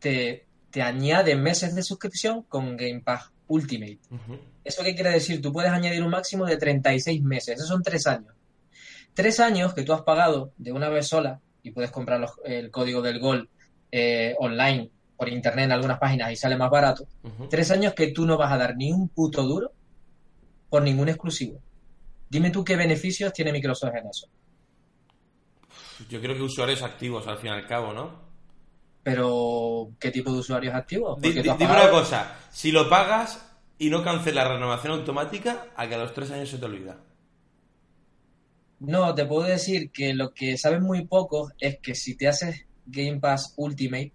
te, te añade meses de suscripción con Game Pass Ultimate. ¿Eso qué quiere decir? Tú puedes añadir un máximo de 36 meses, esos son tres años. Tres años que tú has pagado de una vez sola y puedes comprar los- el código del Gol eh, online por internet en algunas páginas y sale más barato. Tres años que tú no vas a dar ni un puto duro por ningún exclusivo. Dime tú qué beneficios tiene Microsoft en eso. Yo creo que usuarios activos al fin y al cabo, ¿no? Pero, ¿qué tipo de usuarios activos? Dime pagado- una cosa, si lo pagas y no cancelas la renovación automática, a que a los tres años se te olvida. No, te puedo decir que lo que saben muy pocos es que si te haces Game Pass Ultimate,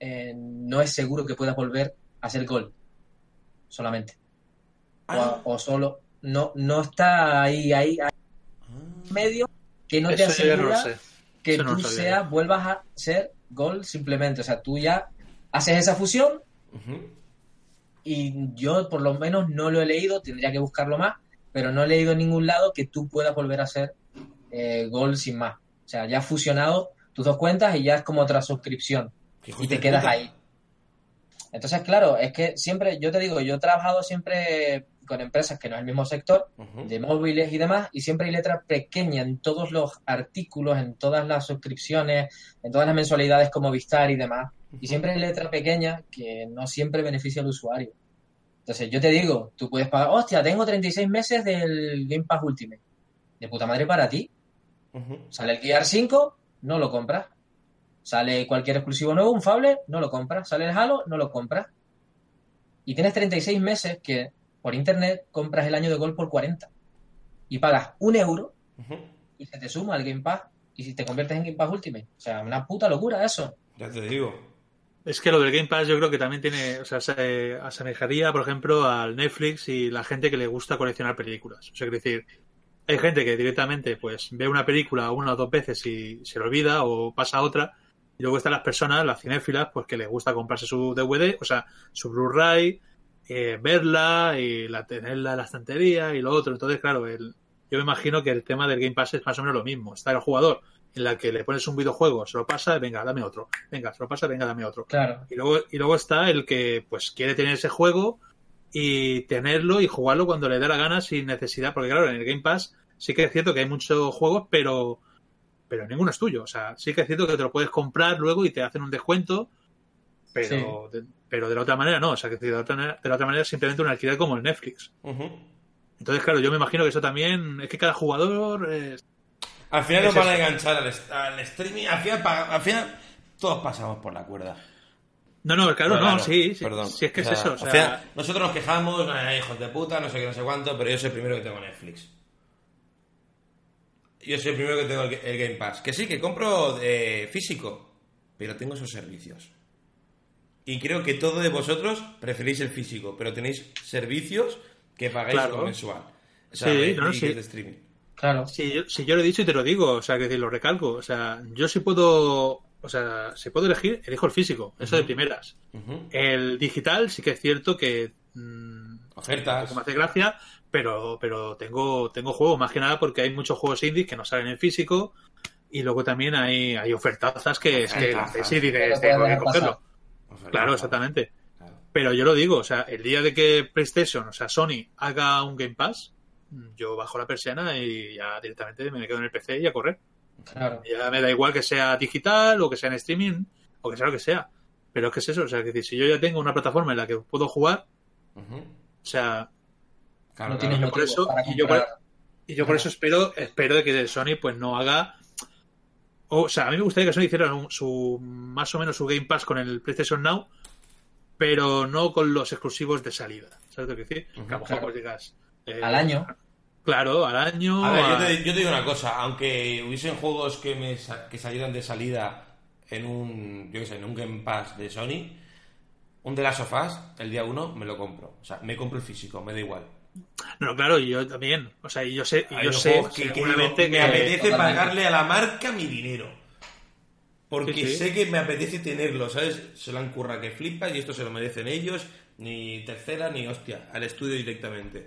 eh, no es seguro que puedas volver a hacer gol. Solamente. O, Ah, o solo. No, no está ahí, ahí, ahí medio que no te no asegura que Eso tú seas, yo. vuelvas a ser gol simplemente. O sea, tú ya haces esa fusión y yo por lo menos no lo he leído, tendría que buscarlo más, pero no he leído en ningún lado que tú puedas volver a ser eh, gol sin más. O sea, ya has fusionado tus dos cuentas y ya es como otra suscripción y te quedas puta. ahí. Entonces, claro, es que siempre, yo te digo, yo he trabajado siempre con empresas que no es el mismo sector, de móviles y demás, y siempre hay letra pequeña en todos los artículos, en todas las suscripciones, en todas las mensualidades como Vistar y demás. Y siempre hay letra pequeña que no siempre beneficia al usuario. Entonces, yo te digo, tú puedes pagar, hostia, tengo 36 meses del Game Pass Ultimate. De puta madre para ti. Sale el Gear 5, no lo compras. Sale cualquier exclusivo nuevo, un Fable, no lo compras. Sale el Halo, no lo compras. Y tienes 36 meses que por internet compras el año de gol por 40. Y pagas un euro y se te suma al Game Pass. Y si te conviertes en Game Pass Ultimate. O sea, una puta locura eso. Ya te digo. Es que lo del Game Pass yo creo que también tiene, o sea, se asemejaría, por ejemplo, al Netflix y la gente que le gusta coleccionar películas. O sea, quiero decir, hay gente que directamente pues ve una película una o dos veces y se le olvida o pasa a otra. Y luego están las personas, las cinéfilas, pues que les gusta comprarse su DVD, o sea, su Blu-ray, eh, verla y la, tenerla en la estantería y lo otro. Entonces, claro, el, yo me imagino que el tema del Game Pass es más o menos lo mismo. Está el jugador en la que le pones un videojuego, se lo pasa, venga, dame otro. Venga, se lo pasa, venga, dame otro. Claro. Y luego, y luego está el que pues quiere tener ese juego y tenerlo y jugarlo cuando le dé la gana sin necesidad, porque claro, en el Game Pass sí que es cierto que hay muchos juegos, pero pero ninguno es tuyo. O sea, sí que es cierto que te lo puedes comprar luego y te hacen un descuento, pero, de, pero de la otra manera no. O sea, que de la otra, manera- de la otra manera es simplemente un alquiler como el Netflix. Ujú. Entonces, claro, yo me imagino que eso también es que cada jugador es- Al final nos van a enganchar al, al streaming. Al final, al final, todos pasamos por la cuerda. No, no, claro, Pero no, sí, sí, perdón. sí, es que O sea, es eso. O sea, final, nosotros nos quejamos, "Eh, hijos de puta, no sé qué, no sé cuánto, pero yo soy el primero que tengo Netflix. Yo soy el primero que tengo el, el Game Pass. Que sí, que compro eh, físico, pero tengo esos servicios. Y creo que todos de vosotros preferís el físico, pero tenéis servicios que pagáis Claro. con mensual. O sea, Sí, no, sí. de streaming. Claro. Si yo, si yo lo he dicho y te lo digo, o sea, que decir, lo recalco. O sea, yo sí puedo, o sea, si puedo elegir, elijo el físico, eso de primeras. El digital sí que es cierto que mm, Ofertas. me hace gracia, pero, pero tengo, tengo juegos, más que nada porque hay muchos juegos indies que no salen en físico y luego también hay, hay ofertazas que es que Ofertazas. sí dices, Que no puedes tengo que cogerlo. Claro, exactamente. Claro. Pero yo lo digo, o sea, el día de que PlayStation, o sea, Sony, haga un Game Pass, yo bajo la persiana y ya directamente me quedo en el PC y a correr. Claro. Ya me da igual que sea digital o que sea en streaming o que sea lo que sea. Pero es que es eso, o sea, que si yo ya tengo una plataforma en la que puedo jugar, o sea, Claro, no claro. tienes yo por eso- y yo por- y yo por eso espero, espero de que Sony pues no haga o sea, a mí me gustaría que Sony hiciera un- su más o menos su Game Pass con el PlayStation Now, pero no con los exclusivos de salida. ¿Sabes lo que quiero decir? Ujú, que a lo mejor claro. pues digas eh, Al año. Claro, al año. A ver, yo te, yo te digo una cosa, aunque hubiesen juegos que me sa- que salieran de salida en un, yo qué sé, en un Game Pass de Sony, un de las sofás, el día uno, me lo compro. O sea, me compro el físico, me da igual. No, claro, y yo también. O sea, y yo sé, y yo sé que, seguramente me que- apetece pagarle a la marca mi dinero. Porque Sí, sí. sé que me apetece tenerlo, ¿sabes? Se lo han currado que flipa y esto se lo merecen ellos, ni tercera ni hostia, al estudio directamente.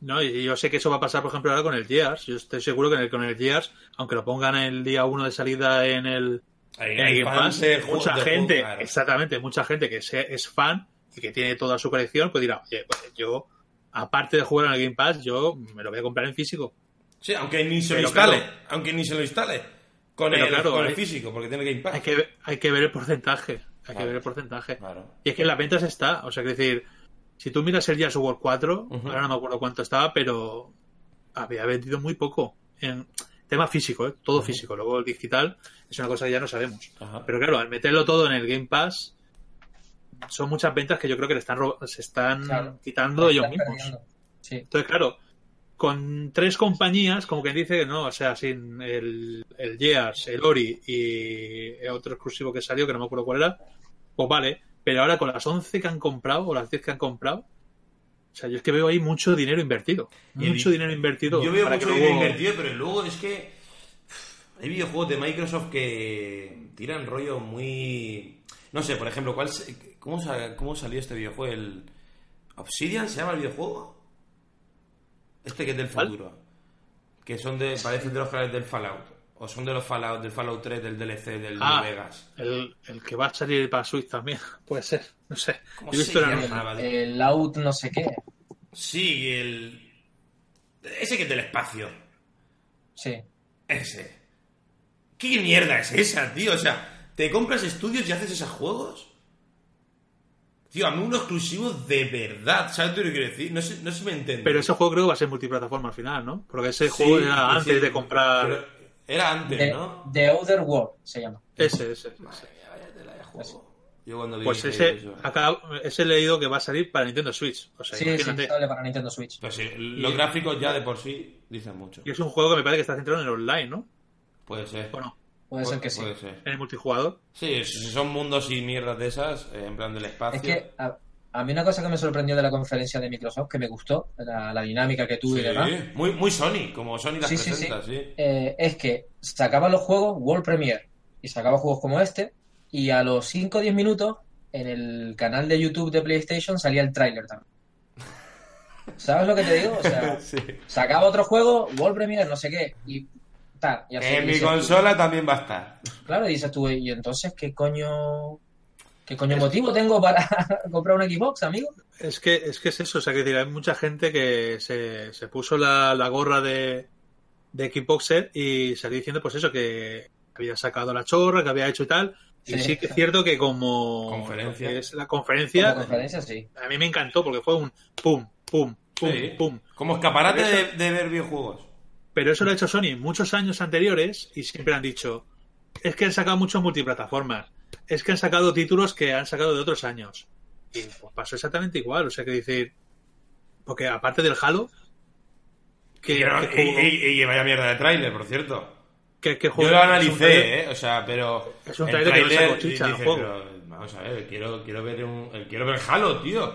No, y yo sé que eso va a pasar, por ejemplo, ahora con el Gears. Yo estoy seguro que en el- con el Gears, aunque lo pongan el día uno de salida en el, en el Game Pass, mucha de gente, exactamente, mucha gente que se- es fan y que tiene toda su colección, pues dirá, oye, pues yo, aparte de jugar en el Game Pass, yo me lo voy a comprar en físico. Sí, aunque ni se lo Pero instale, claro. aunque ni se lo instale con, el, claro, con el hay- físico, porque tiene Game Pass. Hay que, ver- hay que ver el porcentaje. Hay Claro. que ver el porcentaje. Claro. Y es que en las ventas está. O sea, que decir, si tú miras el of War 4, Ujú. ahora no me acuerdo cuánto estaba, pero había vendido muy poco. En tema físico, ¿eh? todo físico. Luego el digital es una cosa que ya no sabemos. Pero claro, al meterlo todo en el Game Pass, son muchas ventas que yo creo que le están ro- se están Claro. quitando ellos mismos. perdiendo. Sí. Entonces, claro, con tres compañías, como quien dice, no, o sea, sin el, el Gears, el Ori y otro exclusivo que salió, que no me acuerdo cuál era, pues vale. Pero ahora con las 11 que han comprado, o las 10 que han comprado, o sea, yo es que veo ahí mucho dinero invertido. Y- Mucho dinero invertido. Yo veo para mucho que dinero luego- invertido, pero luego es que hay videojuegos de Microsoft que tiran rollo muy... No sé, por ejemplo, ¿cuál se- cómo, ¿cómo salió este videojuego? ¿El Obsidian se llama el videojuego? Este que es del ¿Cuál? futuro. Que son de... parecen de los canales del Fallout. O son de los Fallout, del Fallout 3, del DLC, del Ah, New Vegas. el, el que va a salir para Switch también. [laughs] Puede ser, no sé. ¿Cómo Yo he se visto la llama? El out no sé qué. Sí, el... Ese que es del espacio. Sí. Ese. ¿Qué mierda es esa, tío? O sea, ¿te compras estudios y haces esos juegos? Tío, a mí uno exclusivo de verdad, ¿sabes lo que quiero decir? No sé, no sé si me entiendes. Pero ese juego creo que va a ser multiplataforma al final, ¿no? Porque ese Sí, juego era sí, antes sí, de comprar. Era antes, The, ¿no? The Other World se llama. Ese, ese. ese. Vaya, vaya tela de juego. Yo cuando vi Pues ese- ese, eso- acá, ese he leído que va a salir para Nintendo Switch. O sea, Sí, sí, imagínate. sale para Nintendo Switch. Pues sí, los gráficos ya de por sí dicen mucho. Y es un juego que me parece que está centrado en el online, ¿no? Puede ser. ¿O Puede ser que sí. Puede ser. En el multijugador. Sí, si son mundos y mierdas de esas, eh, en plan del espacio. Es que a, a mí una cosa que me sorprendió de la conferencia de Microsoft, que me gustó, la, la dinámica que tuvo y Sí, demás, muy, muy Sony, como Sony las Sí, sí, presenta, sí. eh, es que sacaban los juegos World Premiere y sacaba juegos como este, y a los 5 o 10 minutos en el canal de YouTube de PlayStation salía el tráiler también. [laughs] ¿Sabes lo que te digo? O sea, Sí. sacaba otro juego, World Premiere, no sé qué, y tal. Y así En mi tú, consola también va a estar. Claro, y dices tú, y entonces, ¿qué coño, qué coño motivo tengo para [laughs] comprar una Xbox, amigo? Es que, es que es eso. O sea, que decir, hay mucha gente que se, se puso la, la gorra de, de Xboxer y salió diciendo, pues eso, que había sacado la chorra, que había hecho y tal. Y sí que es cierto que como Conferencia. es la conferencia, Como conferencia, sí. a mí me encantó porque fue un pum, pum, pum, Sí. pum. Como escaparate de ver videojuegos. Pero eso lo ha hecho Sony muchos años anteriores y siempre han dicho, es que han sacado muchos multiplataformas, es que han sacado títulos que han sacado de otros años. Y pues pasó exactamente igual, o sea que decir, porque aparte del Halo, que, Y, que juego- y- y- y vaya mierda de tráiler, por cierto. que- que Yo juego- lo analicé, trailer- ¿eh? O sea, pero. Es un tráiler que no saco chicha juego. pero, vamos a ver, quiero, quiero ver un, quiero ver Halo, tío.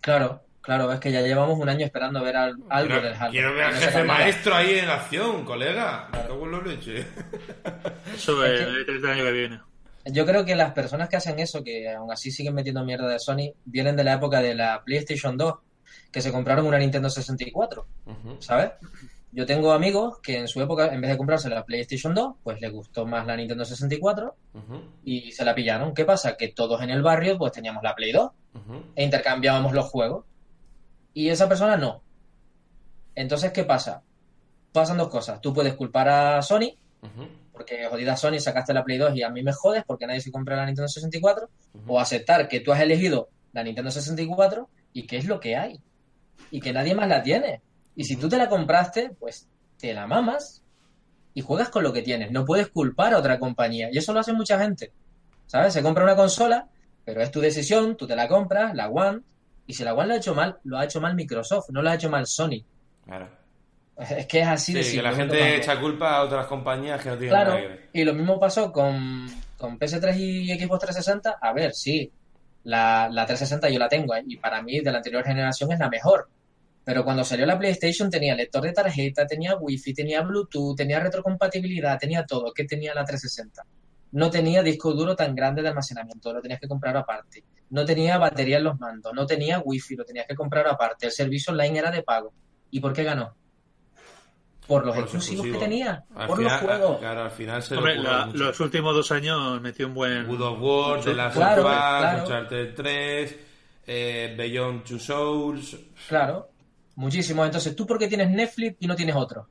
Claro, claro, es que ya llevamos un año esperando ver al- algo del Halo. quiero ver al jefe maestro ahí en acción, colega. En la leche. [laughs] Eso Es es que- el año que viene. Yo creo que las personas que hacen eso, que aún así siguen metiendo mierda de Sony, vienen de la época de la PlayStation 2, que se compraron una Nintendo 64, Ujú, ¿sabes? Yo tengo amigos que en su época, en vez de comprarse la PlayStation 2, pues les gustó más la Nintendo 64 ujú, y se la pillaron. ¿Qué pasa? Que todos en el barrio pues teníamos la Play 2 ujú. e intercambiábamos los juegos. Y esa persona no. Entonces, ¿qué pasa? Pasan dos cosas. Tú puedes culpar a Sony, Ujú, porque jodida Sony sacaste la Play 2 y a mí me jodes porque nadie se compra la Nintendo 64, ujú. o aceptar que tú has elegido la Nintendo 64 y que es lo que hay. Y que nadie más la tiene. Y si tú te la compraste, pues te la mamas y juegas con lo que tienes. No puedes culpar a otra compañía. Y eso lo hace mucha gente. ¿Sabes? Se compra una consola, pero es tu decisión, tú te la compras, la One, y si la One lo ha hecho mal, lo ha hecho mal Microsoft, no lo ha hecho mal Sony. Claro. Es que es así de Sí, que simple, la gente echa culpa a otras compañías que no tienen Claro, nada que ver. y lo mismo pasó con, con PS3 y Xbox 360. A ver, sí, la, la 360 yo la tengo ¿eh? y para mí de la anterior generación es la mejor. Pero cuando salió la PlayStation tenía lector de tarjeta, tenía Wi-Fi, tenía Bluetooth, tenía retrocompatibilidad, tenía todo. ¿Qué tenía la 360? No tenía disco duro tan grande de almacenamiento, lo tenías que comprar aparte. No tenía batería en los mandos, no tenía Wi-Fi, lo tenías que comprar aparte. El servicio online era de pago. ¿Y por qué ganó? Por los Por exclusivos que tenía, Al por final, los juegos. Claro, al final se Hombre, la- los últimos dos años metió un buen... Good of War, The Last Claro, of Us, claro. Uncharted 3, eh, Beyond Two Souls. Claro, muchísimo. Entonces, ¿tú por qué tienes Netflix y no tienes otro?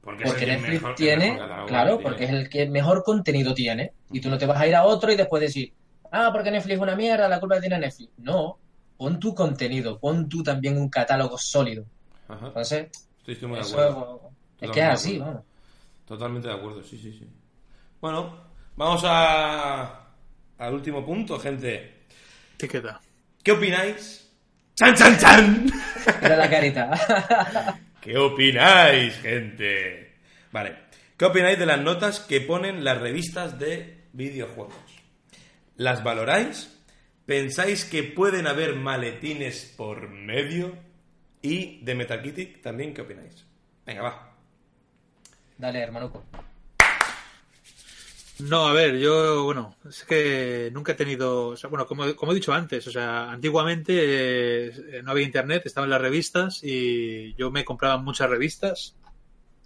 Porque, Netflix mejor- tiene, mejor claro, que porque es el que mejor contenido tiene. Y tú no te vas a ir a otro y después decir, ah, porque Netflix es una mierda, la culpa la tiene Netflix. No, pon tu contenido, pon tú también un catálogo sólido. Ajá. Entonces, Estoy, estoy muy de acuerdo. es Totalmente que es de así, acuerdo. vamos. Totalmente de acuerdo, sí, sí, sí. Bueno, vamos a al último punto, gente. ¿Qué queda? ¿Qué opináis? ¡Chan, chan, chan! Mira la carita. [laughs] ¿Qué opináis, gente? Vale. ¿Qué opináis de las notas que ponen las revistas de videojuegos? ¿Las valoráis? ¿Pensáis que pueden haber maletines por medio? Y de Metacritic también, ¿qué opináis? Venga, va. Dale, hermanuco. No, a ver, yo, bueno, es que nunca he tenido, o sea, bueno, como, como he dicho antes, o sea, antiguamente eh, no había internet, estaban las revistas y yo me compraba muchas revistas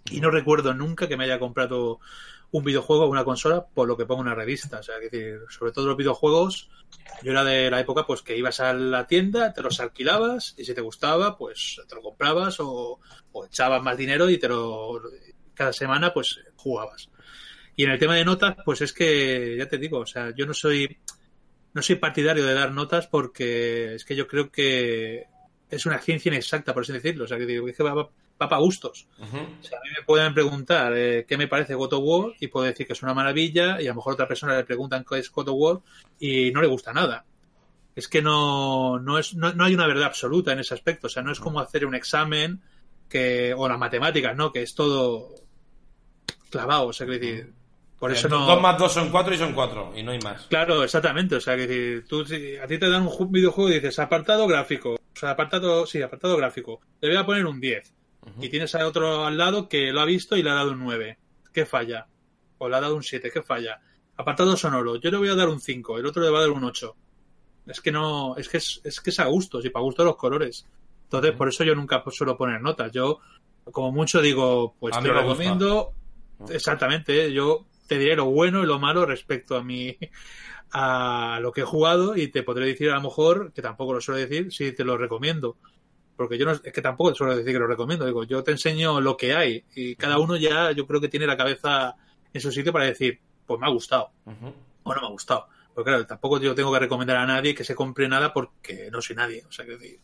y no recuerdo nunca que me haya comprado un videojuego o una consola por lo que pongo una revista. O sea, es decir, sobre todo los videojuegos, yo era de la época pues que ibas a la tienda, te los alquilabas y si te gustaba, pues te lo comprabas o, o echabas más dinero y te lo cada semana pues jugabas. Y en el tema de notas, pues es que, ya te digo, o sea, yo no soy, no soy partidario de dar notas porque es que yo creo que es una ciencia inexacta, por así decirlo. O sea, que digo, es que va, va, para gustos. O sea, a mí me pueden preguntar eh, qué me parece God of War y puedo decir que es una maravilla y a lo mejor a otra persona le preguntan qué es God of War y no le gusta nada. Es que no, no, es, no, no hay una verdad absoluta en ese aspecto. O sea, no es como hacer un examen que, o las matemáticas, ¿no? Que es todo clavado. O sea, que decir, por eso no... Dos más dos son cuatro y son cuatro, y no hay más. Claro, exactamente. O sea, que decir, tú, si a ti te dan un ju- videojuego y dices apartado gráfico, o sea, apartado, sí, apartado gráfico, le voy a poner un 10. Y tienes a otro al lado que lo ha visto y le ha dado un 9. ¿Qué falla? O le ha dado un 7. ¿Qué falla? Apartado sonoro. Yo le voy a dar un 5. El otro le va a dar un 8. Es que no, es que es, es que es a gustos y para gusto los colores. Entonces, por eso yo nunca suelo poner notas. Yo, como mucho, digo, pues A te lo gusta. recomiendo. Exactamente, ¿eh? yo te diré lo bueno y lo malo respecto a mi [laughs] a lo que he jugado y te podré decir a lo mejor, que tampoco lo suelo decir, si te lo recomiendo. Porque yo no, es que tampoco suelo decir que lo recomiendo, digo, yo te enseño lo que hay y cada uno ya yo creo que tiene la cabeza en su sitio para decir, pues me ha gustado. O no me ha gustado. Porque claro, tampoco yo tengo que recomendar a nadie que se compre nada porque no soy nadie. O sea, que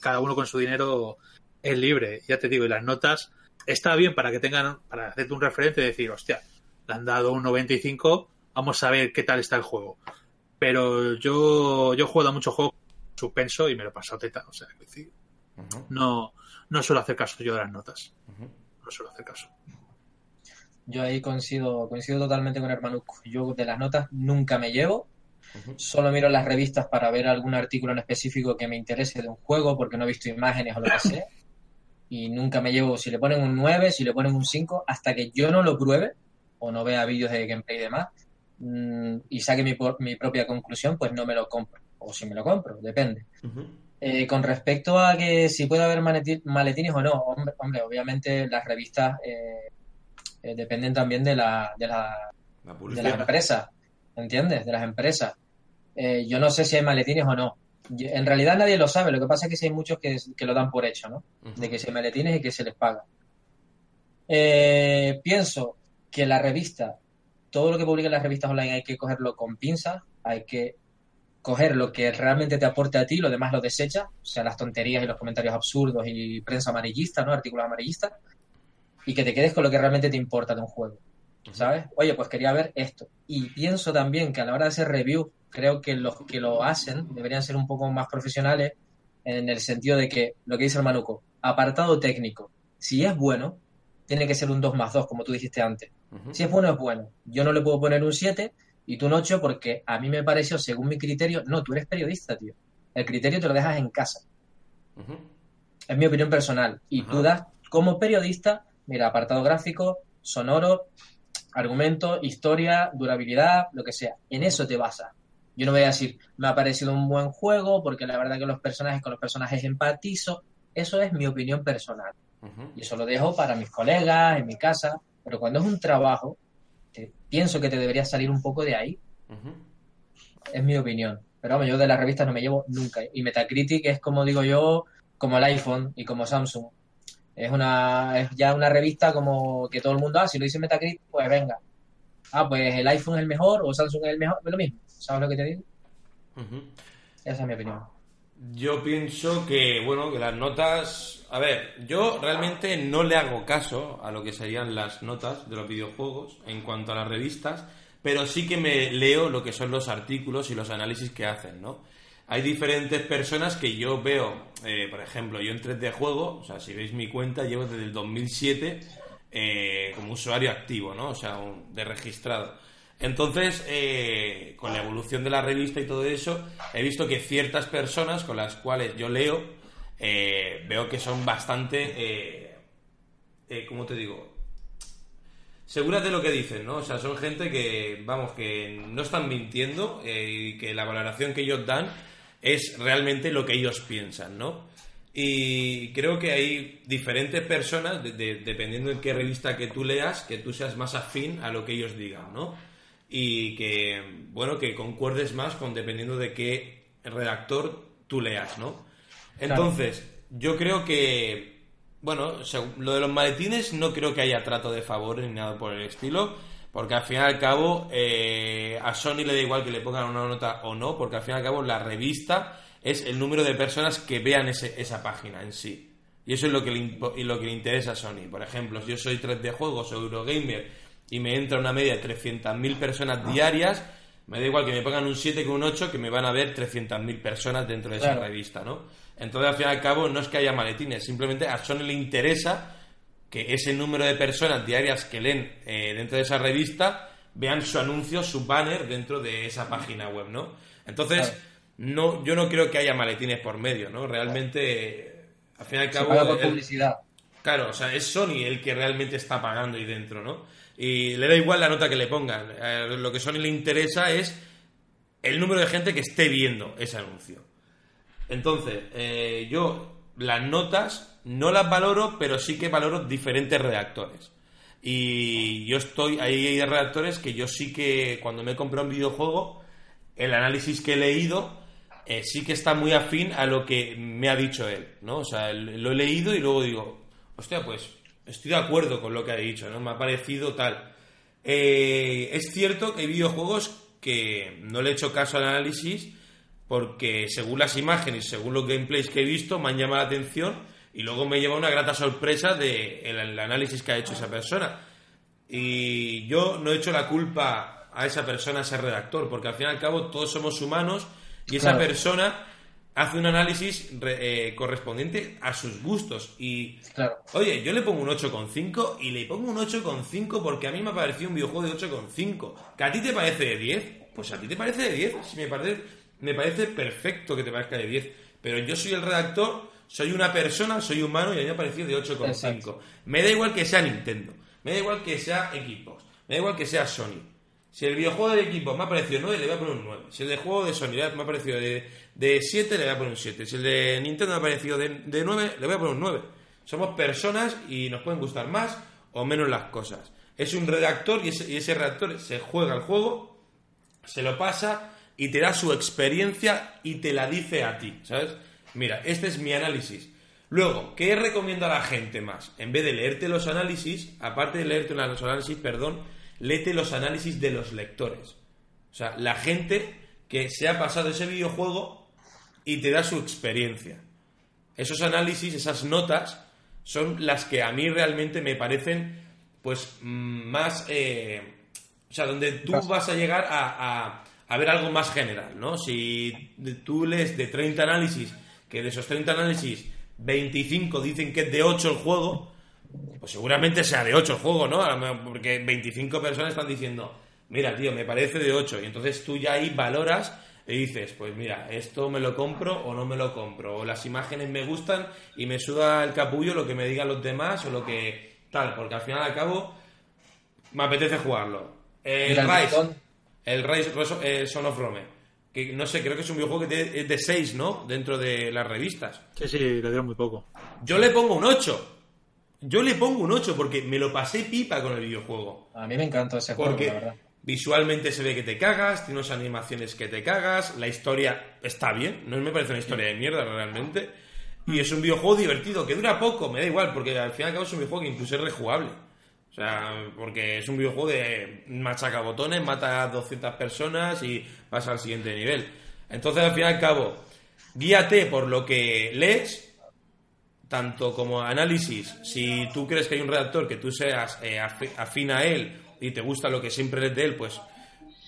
cada uno con su dinero es libre. Ya te digo, y las notas está bien para que tengan, para hacerte un referente y decir, hostia, le han dado un 95, vamos a ver qué tal está el juego. Pero yo, yo he jugado a muchos juegos suspenso y me lo he pasado teta. O sea, que decir, no, no suelo hacer caso yo de las notas. No suelo hacer caso. Yo ahí coincido, coincido totalmente con hermano Yo de las notas nunca me llevo. Solo miro las revistas para ver algún artículo en específico que me interese de un juego porque no he visto imágenes o lo que [coughs] sea. Y nunca me llevo, si le ponen un 9, si le ponen un 5, hasta que yo no lo pruebe o no vea vídeos de gameplay y demás mm, y saque mi, mi, propia conclusión, pues no me lo compro. O si me lo compro, depende. Eh, con respecto a que si puede haber maletines o no, hombre, hombre obviamente las revistas eh, eh, dependen también de la, de la, de las empresas, ¿entiendes? De las empresas. Eh, yo no sé si hay maletines o no. En realidad nadie lo sabe, lo que pasa es que sí hay muchos que, lo dan por hecho, ¿no? De que si hay maletines y que se les paga. Eh, pienso que la revista, todo lo que publican las revistas online hay que cogerlo con pinzas, hay que coger lo que realmente te aporte a ti, lo demás lo desecha, o sea, las tonterías y los comentarios absurdos y prensa amarillista, ¿no? Artículos amarillistas y que te quedes con lo que realmente te importa de un juego. ¿Sabes? Oye, pues quería ver esto. Y pienso también que a la hora de hacer review, creo que los que lo hacen deberían ser un poco más profesionales en el sentido de que, lo que dice el Manuco, apartado técnico. Si es bueno, tiene que ser un 2 más 2, como tú dijiste antes. Si es bueno, es bueno. Yo no le puedo poner un 7 y tú un 8 porque a mí me pareció, según mi criterio, no, tú eres periodista, tío. El criterio te lo dejas en casa. Es mi opinión personal. Y tú das, como periodista, Mira, apartado gráfico, sonoro, argumento, historia, durabilidad, lo que sea. En eso te basas. Yo no voy a decir, me ha parecido un buen juego porque la verdad que los personajes con los personajes empatizo. Eso es mi opinión personal. Y eso lo dejo para mis colegas, en mi casa. Pero cuando es un trabajo, pienso que te debería salir un poco de ahí. Es mi opinión. Pero vamos, yo de las revistas no me llevo nunca. Y Metacritic es como digo yo, como el iPhone y como Samsung. Es una es ya una revista como que todo el mundo, ah, si lo dice Metacritic, pues venga. Ah, pues el iPhone es el mejor o Samsung es el mejor, es lo mismo. ¿Sabes lo que te digo? Esa es mi opinión. Yo pienso que, bueno, que las notas... A ver, yo realmente no le hago caso a lo que serían las notas de los videojuegos en cuanto a las revistas, pero sí que me leo lo que son los artículos y los análisis que hacen, ¿no? hay diferentes personas que yo veo, eh, por ejemplo, yo en 3D Juego, o sea, si veis mi cuenta, llevo desde el 2007 eh, como usuario activo, ¿no? O sea, de registrado. Entonces, eh, con la evolución de la revista y todo eso, he visto que ciertas personas con las cuales yo leo, veo que son bastante, ¿cómo te digo? Seguras de lo que dicen, ¿no? O sea, son gente que, vamos, que no están mintiendo y que la valoración que ellos dan es realmente lo que ellos piensan, ¿no? Y creo que hay diferentes personas, dependiendo en qué revista que tú leas, que tú seas más afín a lo que ellos digan, ¿no? Y que, bueno, que concuerdes más con dependiendo de qué redactor tú leas, ¿no? Entonces, yo creo que, bueno, lo de los maletines no creo que haya trato de favor ni nada por el estilo porque al fin y al cabo, eh, a Sony le da igual que le pongan una nota o no, porque al fin y al cabo la revista es el número de personas que vean esa página en sí. Y eso es lo que, le, lo que le interesa a Sony. Por ejemplo, si yo soy 3D Juegos o Eurogamer y me entra una media de 300.000 personas diarias, me da igual que me pongan un 7 que un 8, que me van a ver 300.000 personas dentro de esa revista, ¿no? Entonces, al fin y al cabo, no es que haya maletines, simplemente a Sony le interesa que ese número de personas diarias que leen eh, dentro de esa revista vean su anuncio, su banner dentro de esa página web, ¿no? Entonces, no, yo no creo que haya maletines por medio, ¿no? Realmente, al fin y al cabo... publicidad. Claro, o sea, es Sony el que realmente está pagando ahí dentro, ¿no? Y le da igual la nota que le pongan. Eh, lo que Sony le interesa es el número de gente que esté viendo ese anuncio. Entonces, eh, yo las notas no las valoro, pero sí que valoro diferentes redactores. Y yo estoy, ahí hay redactores que yo sí que cuando me he comprado un videojuego, el análisis que he leído eh, sí que está muy afín a lo que me ha dicho él, ¿no? O sea, lo he leído y luego digo, hostia, pues estoy de acuerdo con lo que ha dicho, ¿no? Me ha parecido tal. Eh, es cierto que hay videojuegos que no le he hecho caso al análisis porque según las imágenes, según los gameplays que he visto, me han llamado la atención y luego me lleva una grata sorpresa de el, análisis que ha hecho esa persona. Y yo no he hecho la culpa a esa persona, a ese redactor, porque al fin y al cabo todos somos humanos y esa persona hace un análisis eh, correspondiente a sus gustos. Y, oye, yo le pongo un 8,5 y le pongo un 8,5 porque a mí me ha parecido un videojuego de 8,5. ¿Que a ti te parece de 10? Pues a ti te parece de 10. Si me parece, me parece perfecto que te parezca de 10. Pero yo soy el redactor, soy una persona, soy humano y a mí me ha parecido de 8,5. Me da igual que sea Nintendo, me da igual que sea Xbox, me da igual que sea Sony. Si el videojuego de equipo me ha parecido 9, le voy a poner un 9. Si el de juego de Sony me ha parecido de, de 7, le voy a poner un 7. Si el de Nintendo me ha parecido de, de 9, le voy a poner un 9. Somos personas y nos pueden gustar más o menos las cosas. Es un redactor y ese, y ese redactor se juega el juego, se lo pasa y te da su experiencia y te la dice a ti, ¿sabes? Mira, este es mi análisis. Luego, ¿qué recomiendo a la gente más? En vez de leerte los análisis, aparte de leerte los análisis, perdón, léete los análisis de los lectores. O sea, la gente que se ha pasado ese videojuego y te da su experiencia. Esos análisis, esas notas, son las que a mí realmente me parecen, pues, más... Eh, o sea, donde tú vas a llegar a, a, ver algo más general, ¿no? Si tú lees de 30 análisis, que de esos 30 análisis 25 dicen que es de 8 el juego, pues seguramente sea de 8 el juego, ¿no? Porque 25 personas están diciendo, mira, tío, me parece de 8. Y entonces tú ya ahí valoras y dices, pues mira, esto me lo compro o no me lo compro. O las imágenes me gustan y me suda el capullo lo que me digan los demás o lo que tal. Porque al final al cabo me apetece jugarlo. El Rise, el Rise eh, Son of Rome. Que no sé, creo que es un videojuego que es de 6, ¿no? Dentro de las revistas. Sí, sí, le dieron muy poco. Yo le pongo un 8. Yo le pongo un 8 porque me lo pasé pipa con el videojuego. A mí me encanta ese juego, la verdad. Visualmente se ve que te cagas, tiene unas animaciones que te cagas, la historia está bien, no me parece una historia de mierda realmente. Y es un videojuego divertido, que dura poco, me da igual, porque al fin y al cabo es un videojuego que incluso es rejugable. O sea, porque es un videojuego de machaca botones, mata a 200 personas y pasa al siguiente nivel. Entonces, al fin y al cabo, guíate por lo que lees tanto como análisis, si tú crees que hay un redactor que tú seas eh, afín a él y te gusta lo que siempre lees de él, pues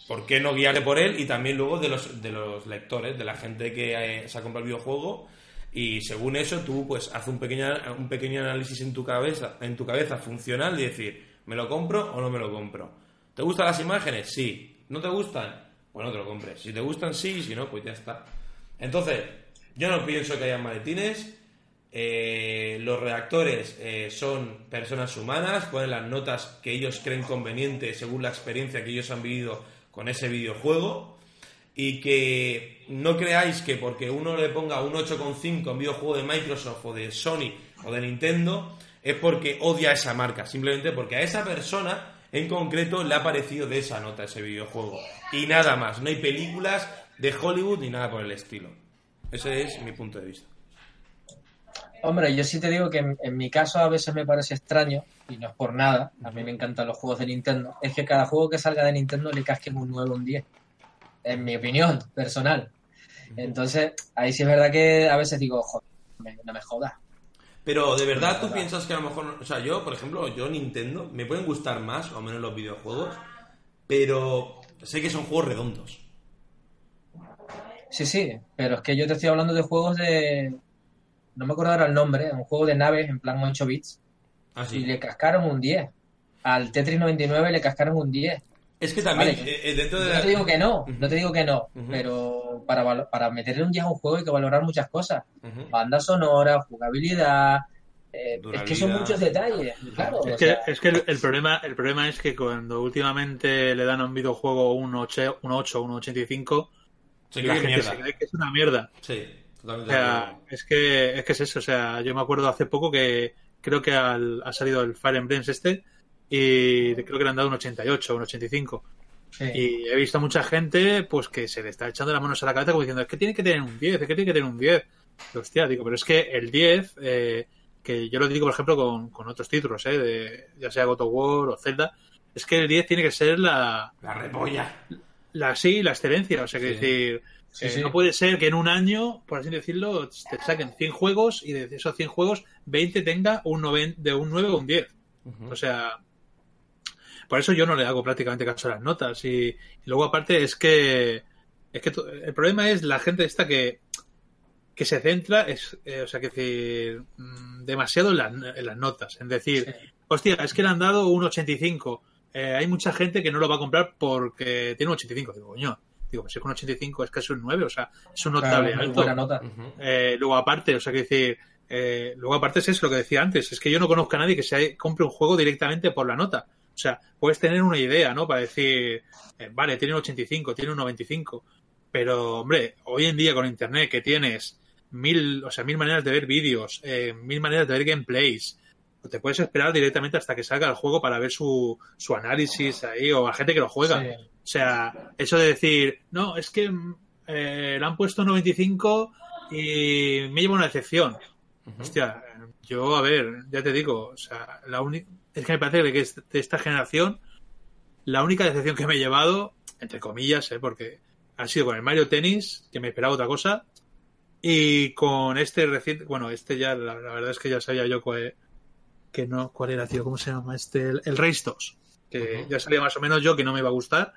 ¿por qué no guiarle por él? Y también luego de los, de los lectores, de la gente que eh, se ha comprado el videojuego y según eso tú pues haz un pequeño, un pequeño análisis en tu cabeza, en tu cabeza funcional y decir, ¿me lo compro o no me lo compro? ¿Te gustan las imágenes? Sí. ¿No te gustan? Pues no te lo compres. Si te gustan, sí, si no, pues ya está. Entonces, yo no pienso que haya maletines eh, los redactores eh, son personas humanas, ponen las notas que ellos creen convenientes según la experiencia que ellos han vivido con ese videojuego. Y que no creáis que porque uno le ponga un 8,5 en videojuego de Microsoft o de Sony o de Nintendo es porque odia esa marca, simplemente porque a esa persona en concreto le ha parecido de esa nota ese videojuego. Y nada más, no hay películas de Hollywood ni nada por el estilo. Ese es mi punto de vista. Hombre, yo sí te digo que en, mi caso a veces me parece extraño, y no es por nada, a mí me encantan los juegos de Nintendo, es que cada juego que salga de Nintendo le casquen un 9 o un 10. En mi opinión personal. Entonces, ahí sí es verdad que a veces digo, joder, no me jodas. Pero de verdad tú piensas que a lo mejor, o sea, yo, por ejemplo, yo Nintendo, me pueden gustar más o menos los videojuegos, pero sé que son juegos redondos. Sí, sí, pero es que yo te estoy hablando de juegos de, no me acuerdo ahora el nombre, un juego de naves en plan 8 bits. Ah, y le cascaron un 10. Al Tetris 99 le cascaron un 10. Es que también, eh, eh, dentro de No te digo que no, no te digo que no, pero para, para meterle un 10 a un juego hay que valorar muchas cosas. Banda sonora, jugabilidad, eh, es que son muchos detalles. es, que, es que, el, problema, el problema es que cuando últimamente le dan a un videojuego un 8, un 8 un 85, se la gente se cree que es una mierda. Sí es que, es que es eso. O sea, yo me acuerdo hace poco que creo que ha salido el Fire Emblem este y creo que le han dado un 88, un 85. Y he visto a mucha gente pues que se le está echando las manos a la cabeza como diciendo, es que tiene que tener un 10, es que tiene que tener un 10. hostia, digo, pero es que el 10, eh, que yo lo digo por ejemplo con, con otros títulos, eh, de, ya sea God of War o Zelda, es que el 10 tiene que ser la... La repolla. la sí, la excelencia. O sea, que Sí. decir, Sí, eh, sí. no puede ser que en un año, por así decirlo, te saquen 100 juegos y de esos 100 juegos, 20 tenga un 9, de un 9 o un 10. Ujú. O sea, por eso yo no le hago prácticamente caso a las notas. Y, y luego, aparte, es que, es que el problema es la gente esta que, que se centra, es, eh, o sea, que decir, mm, demasiado en las, en las notas. En decir, Sí. hostia, es que le han dado un 85. Eh, hay mucha gente que no lo va a comprar porque tiene un 85. Digo, coño, digo, pues si es que un 85 es casi un 9, o sea, es un notable Claro, alto. buena nota. Eh, luego aparte, o sea, que decir, eh, luego aparte es eso lo que decía antes, es que yo no conozco a nadie que se compre un juego directamente por la nota. O sea, puedes tener una idea, ¿no? Para decir, eh, vale, tiene un 85, tiene un 95. Pero, hombre, hoy en día con internet que tienes mil, o sea, mil maneras de ver vídeos, eh, mil maneras de ver gameplays, te puedes esperar directamente hasta que salga el juego para ver su, su análisis ahí o a gente que lo juega. Sí. O sea, eso de decir, no, es que eh, le han puesto 95 y me lleva una decepción. Ujú. Hostia, yo, a ver, ya te digo, o sea, la única. Es que me parece que es de esta generación, la única decepción que me he llevado, entre comillas, ¿eh? porque ha sido con el Mario Tennis, que me esperaba otra cosa, y con este reciente. Bueno, este ya, la, la verdad es que ya sabía yo cuál, que no, cuál era, tío, ¿cómo se llama? Este, el, el Race 2, que ya sabía más o menos yo que no me iba a gustar,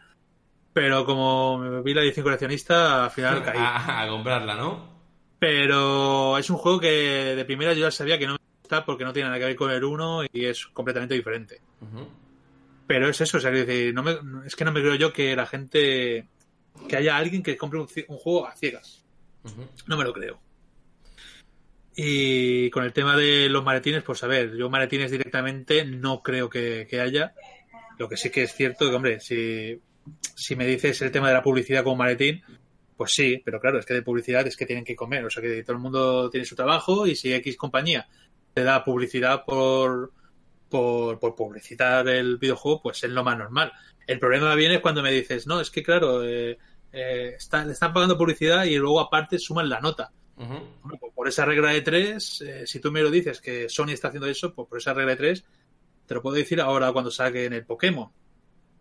pero como me vi la edición coleccionista, al final caí. [laughs] A, a comprarla, ¿no? Pero es un juego que de primera yo ya sabía que no me gusta porque no tiene nada que ver con el 1 y es completamente diferente. Pero es eso, o sea, que decir, no me- es que no me creo yo que la gente, que haya alguien que compre un, juego a ciegas. No me lo creo. Y con el tema de los maletines, pues a ver, yo maletines directamente no creo que, que haya. Lo que sí que es cierto que, hombre, si, si me dices el tema de la publicidad como maletín, pues sí, pero claro, es que de publicidad es que tienen que comer. O sea, que todo el mundo tiene su trabajo y si X compañía te da publicidad por, por, por publicitar el videojuego, pues es lo más normal. El problema viene cuando me dices, no, es que claro, eh, eh, está- le están pagando publicidad y luego aparte suman la nota. Pues por esa regla de tres, eh, si tú me lo dices que Sony está haciendo eso, pues por esa regla de tres, te lo puedo decir ahora cuando saquen el Pokémon.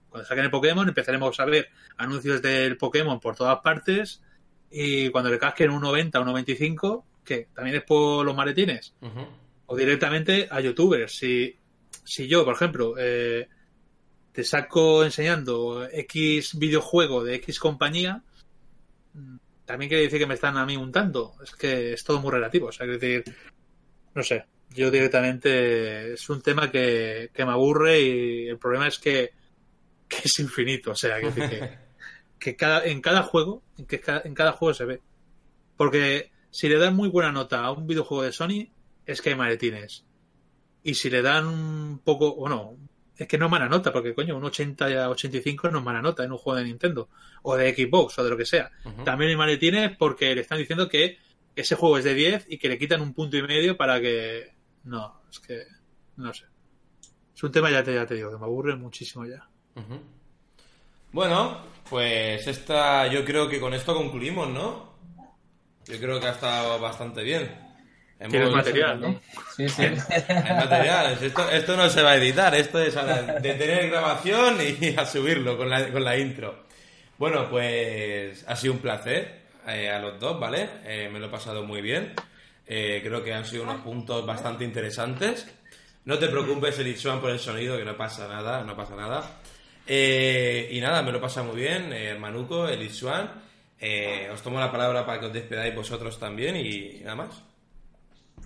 Cuando saquen el Pokémon empezaremos a ver anuncios del Pokémon por todas partes y cuando le casquen un 90 o un 95, que también es por los maletines, o directamente a youtubers. Si, si yo, por ejemplo, eh, te saco enseñando X videojuego de X compañía, también quiere decir que me están a mí untando. Es que es todo muy relativo. O sea, es decir, no sé, yo directamente es un tema que, que me aburre y el problema es que, que es infinito. O sea, que, decir que, [laughs] que cada, en cada juego, en, que en cada juego se ve. Porque si le dan muy buena nota a un videojuego de Sony, es que hay maletines. Y si le dan un poco, bueno, es que no es mala nota, porque coño, un 80 a 85 no es mala nota en un juego de Nintendo, o de Xbox, o de lo que sea. Ujú. También hay maletines porque le están diciendo que ese juego es de 10 y que le quitan un punto y medio para que. No, es que. No sé. Es un tema, ya te, ya te digo, que me aburre muchísimo ya. Bueno, pues esta, yo creo que con esto concluimos, ¿no? Yo creo que ha estado bastante bien. Tienes material, ¿no? Sí, sí. [laughs] Hay materiales. Esto, esto no se va a editar, esto es ahora de tener grabación y [laughs] a subirlo con la, con la intro. Bueno, pues ha sido un placer eh, a los dos, ¿vale? Eh, me lo he pasado muy bien. Eh, creo que han sido unos puntos bastante interesantes. No te preocupes, Elitsuan, por el sonido, que no pasa nada, no pasa nada. Y nada, me lo pasa muy bien, Manuco, Elitsuan. Eh, os tomo la palabra para que os despidáis vosotros también y nada más.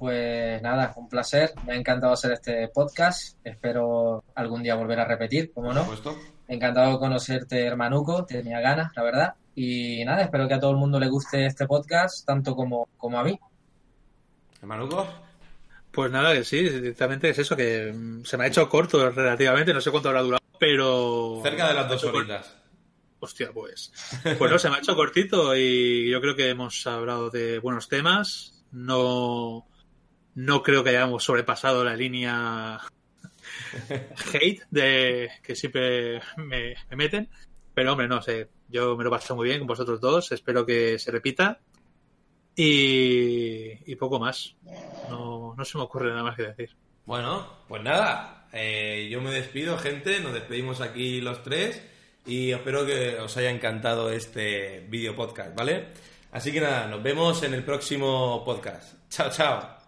Pues nada, un placer. Me ha encantado hacer este podcast. Espero algún día volver a repetir, como Por no. supuesto. Encantado de conocerte, hermanuco. Tenía ganas, la verdad. Y nada, espero que a todo el mundo le guste este podcast, tanto como, como a mí. Manuco. Pues nada, que sí, directamente es eso, que mm, se me ha hecho corto relativamente, no sé cuánto habrá durado, pero... Cerca de las dos horitas. Hostia, pues. Pues no, se me ha hecho cortito y yo creo que hemos hablado de buenos temas. No, no creo que hayamos sobrepasado la línea hate de que siempre me, me meten. Pero hombre, no sé, yo me lo paso muy bien con vosotros dos. Espero que se repita. Y, poco más. No, no se me ocurre nada más que decir. Bueno, pues nada, eh, yo me despido, gente, nos despedimos aquí los tres. y espero que os haya encantado este vídeo podcast, ¿vale? Así que nada, nos vemos en el próximo podcast. Chao, chao.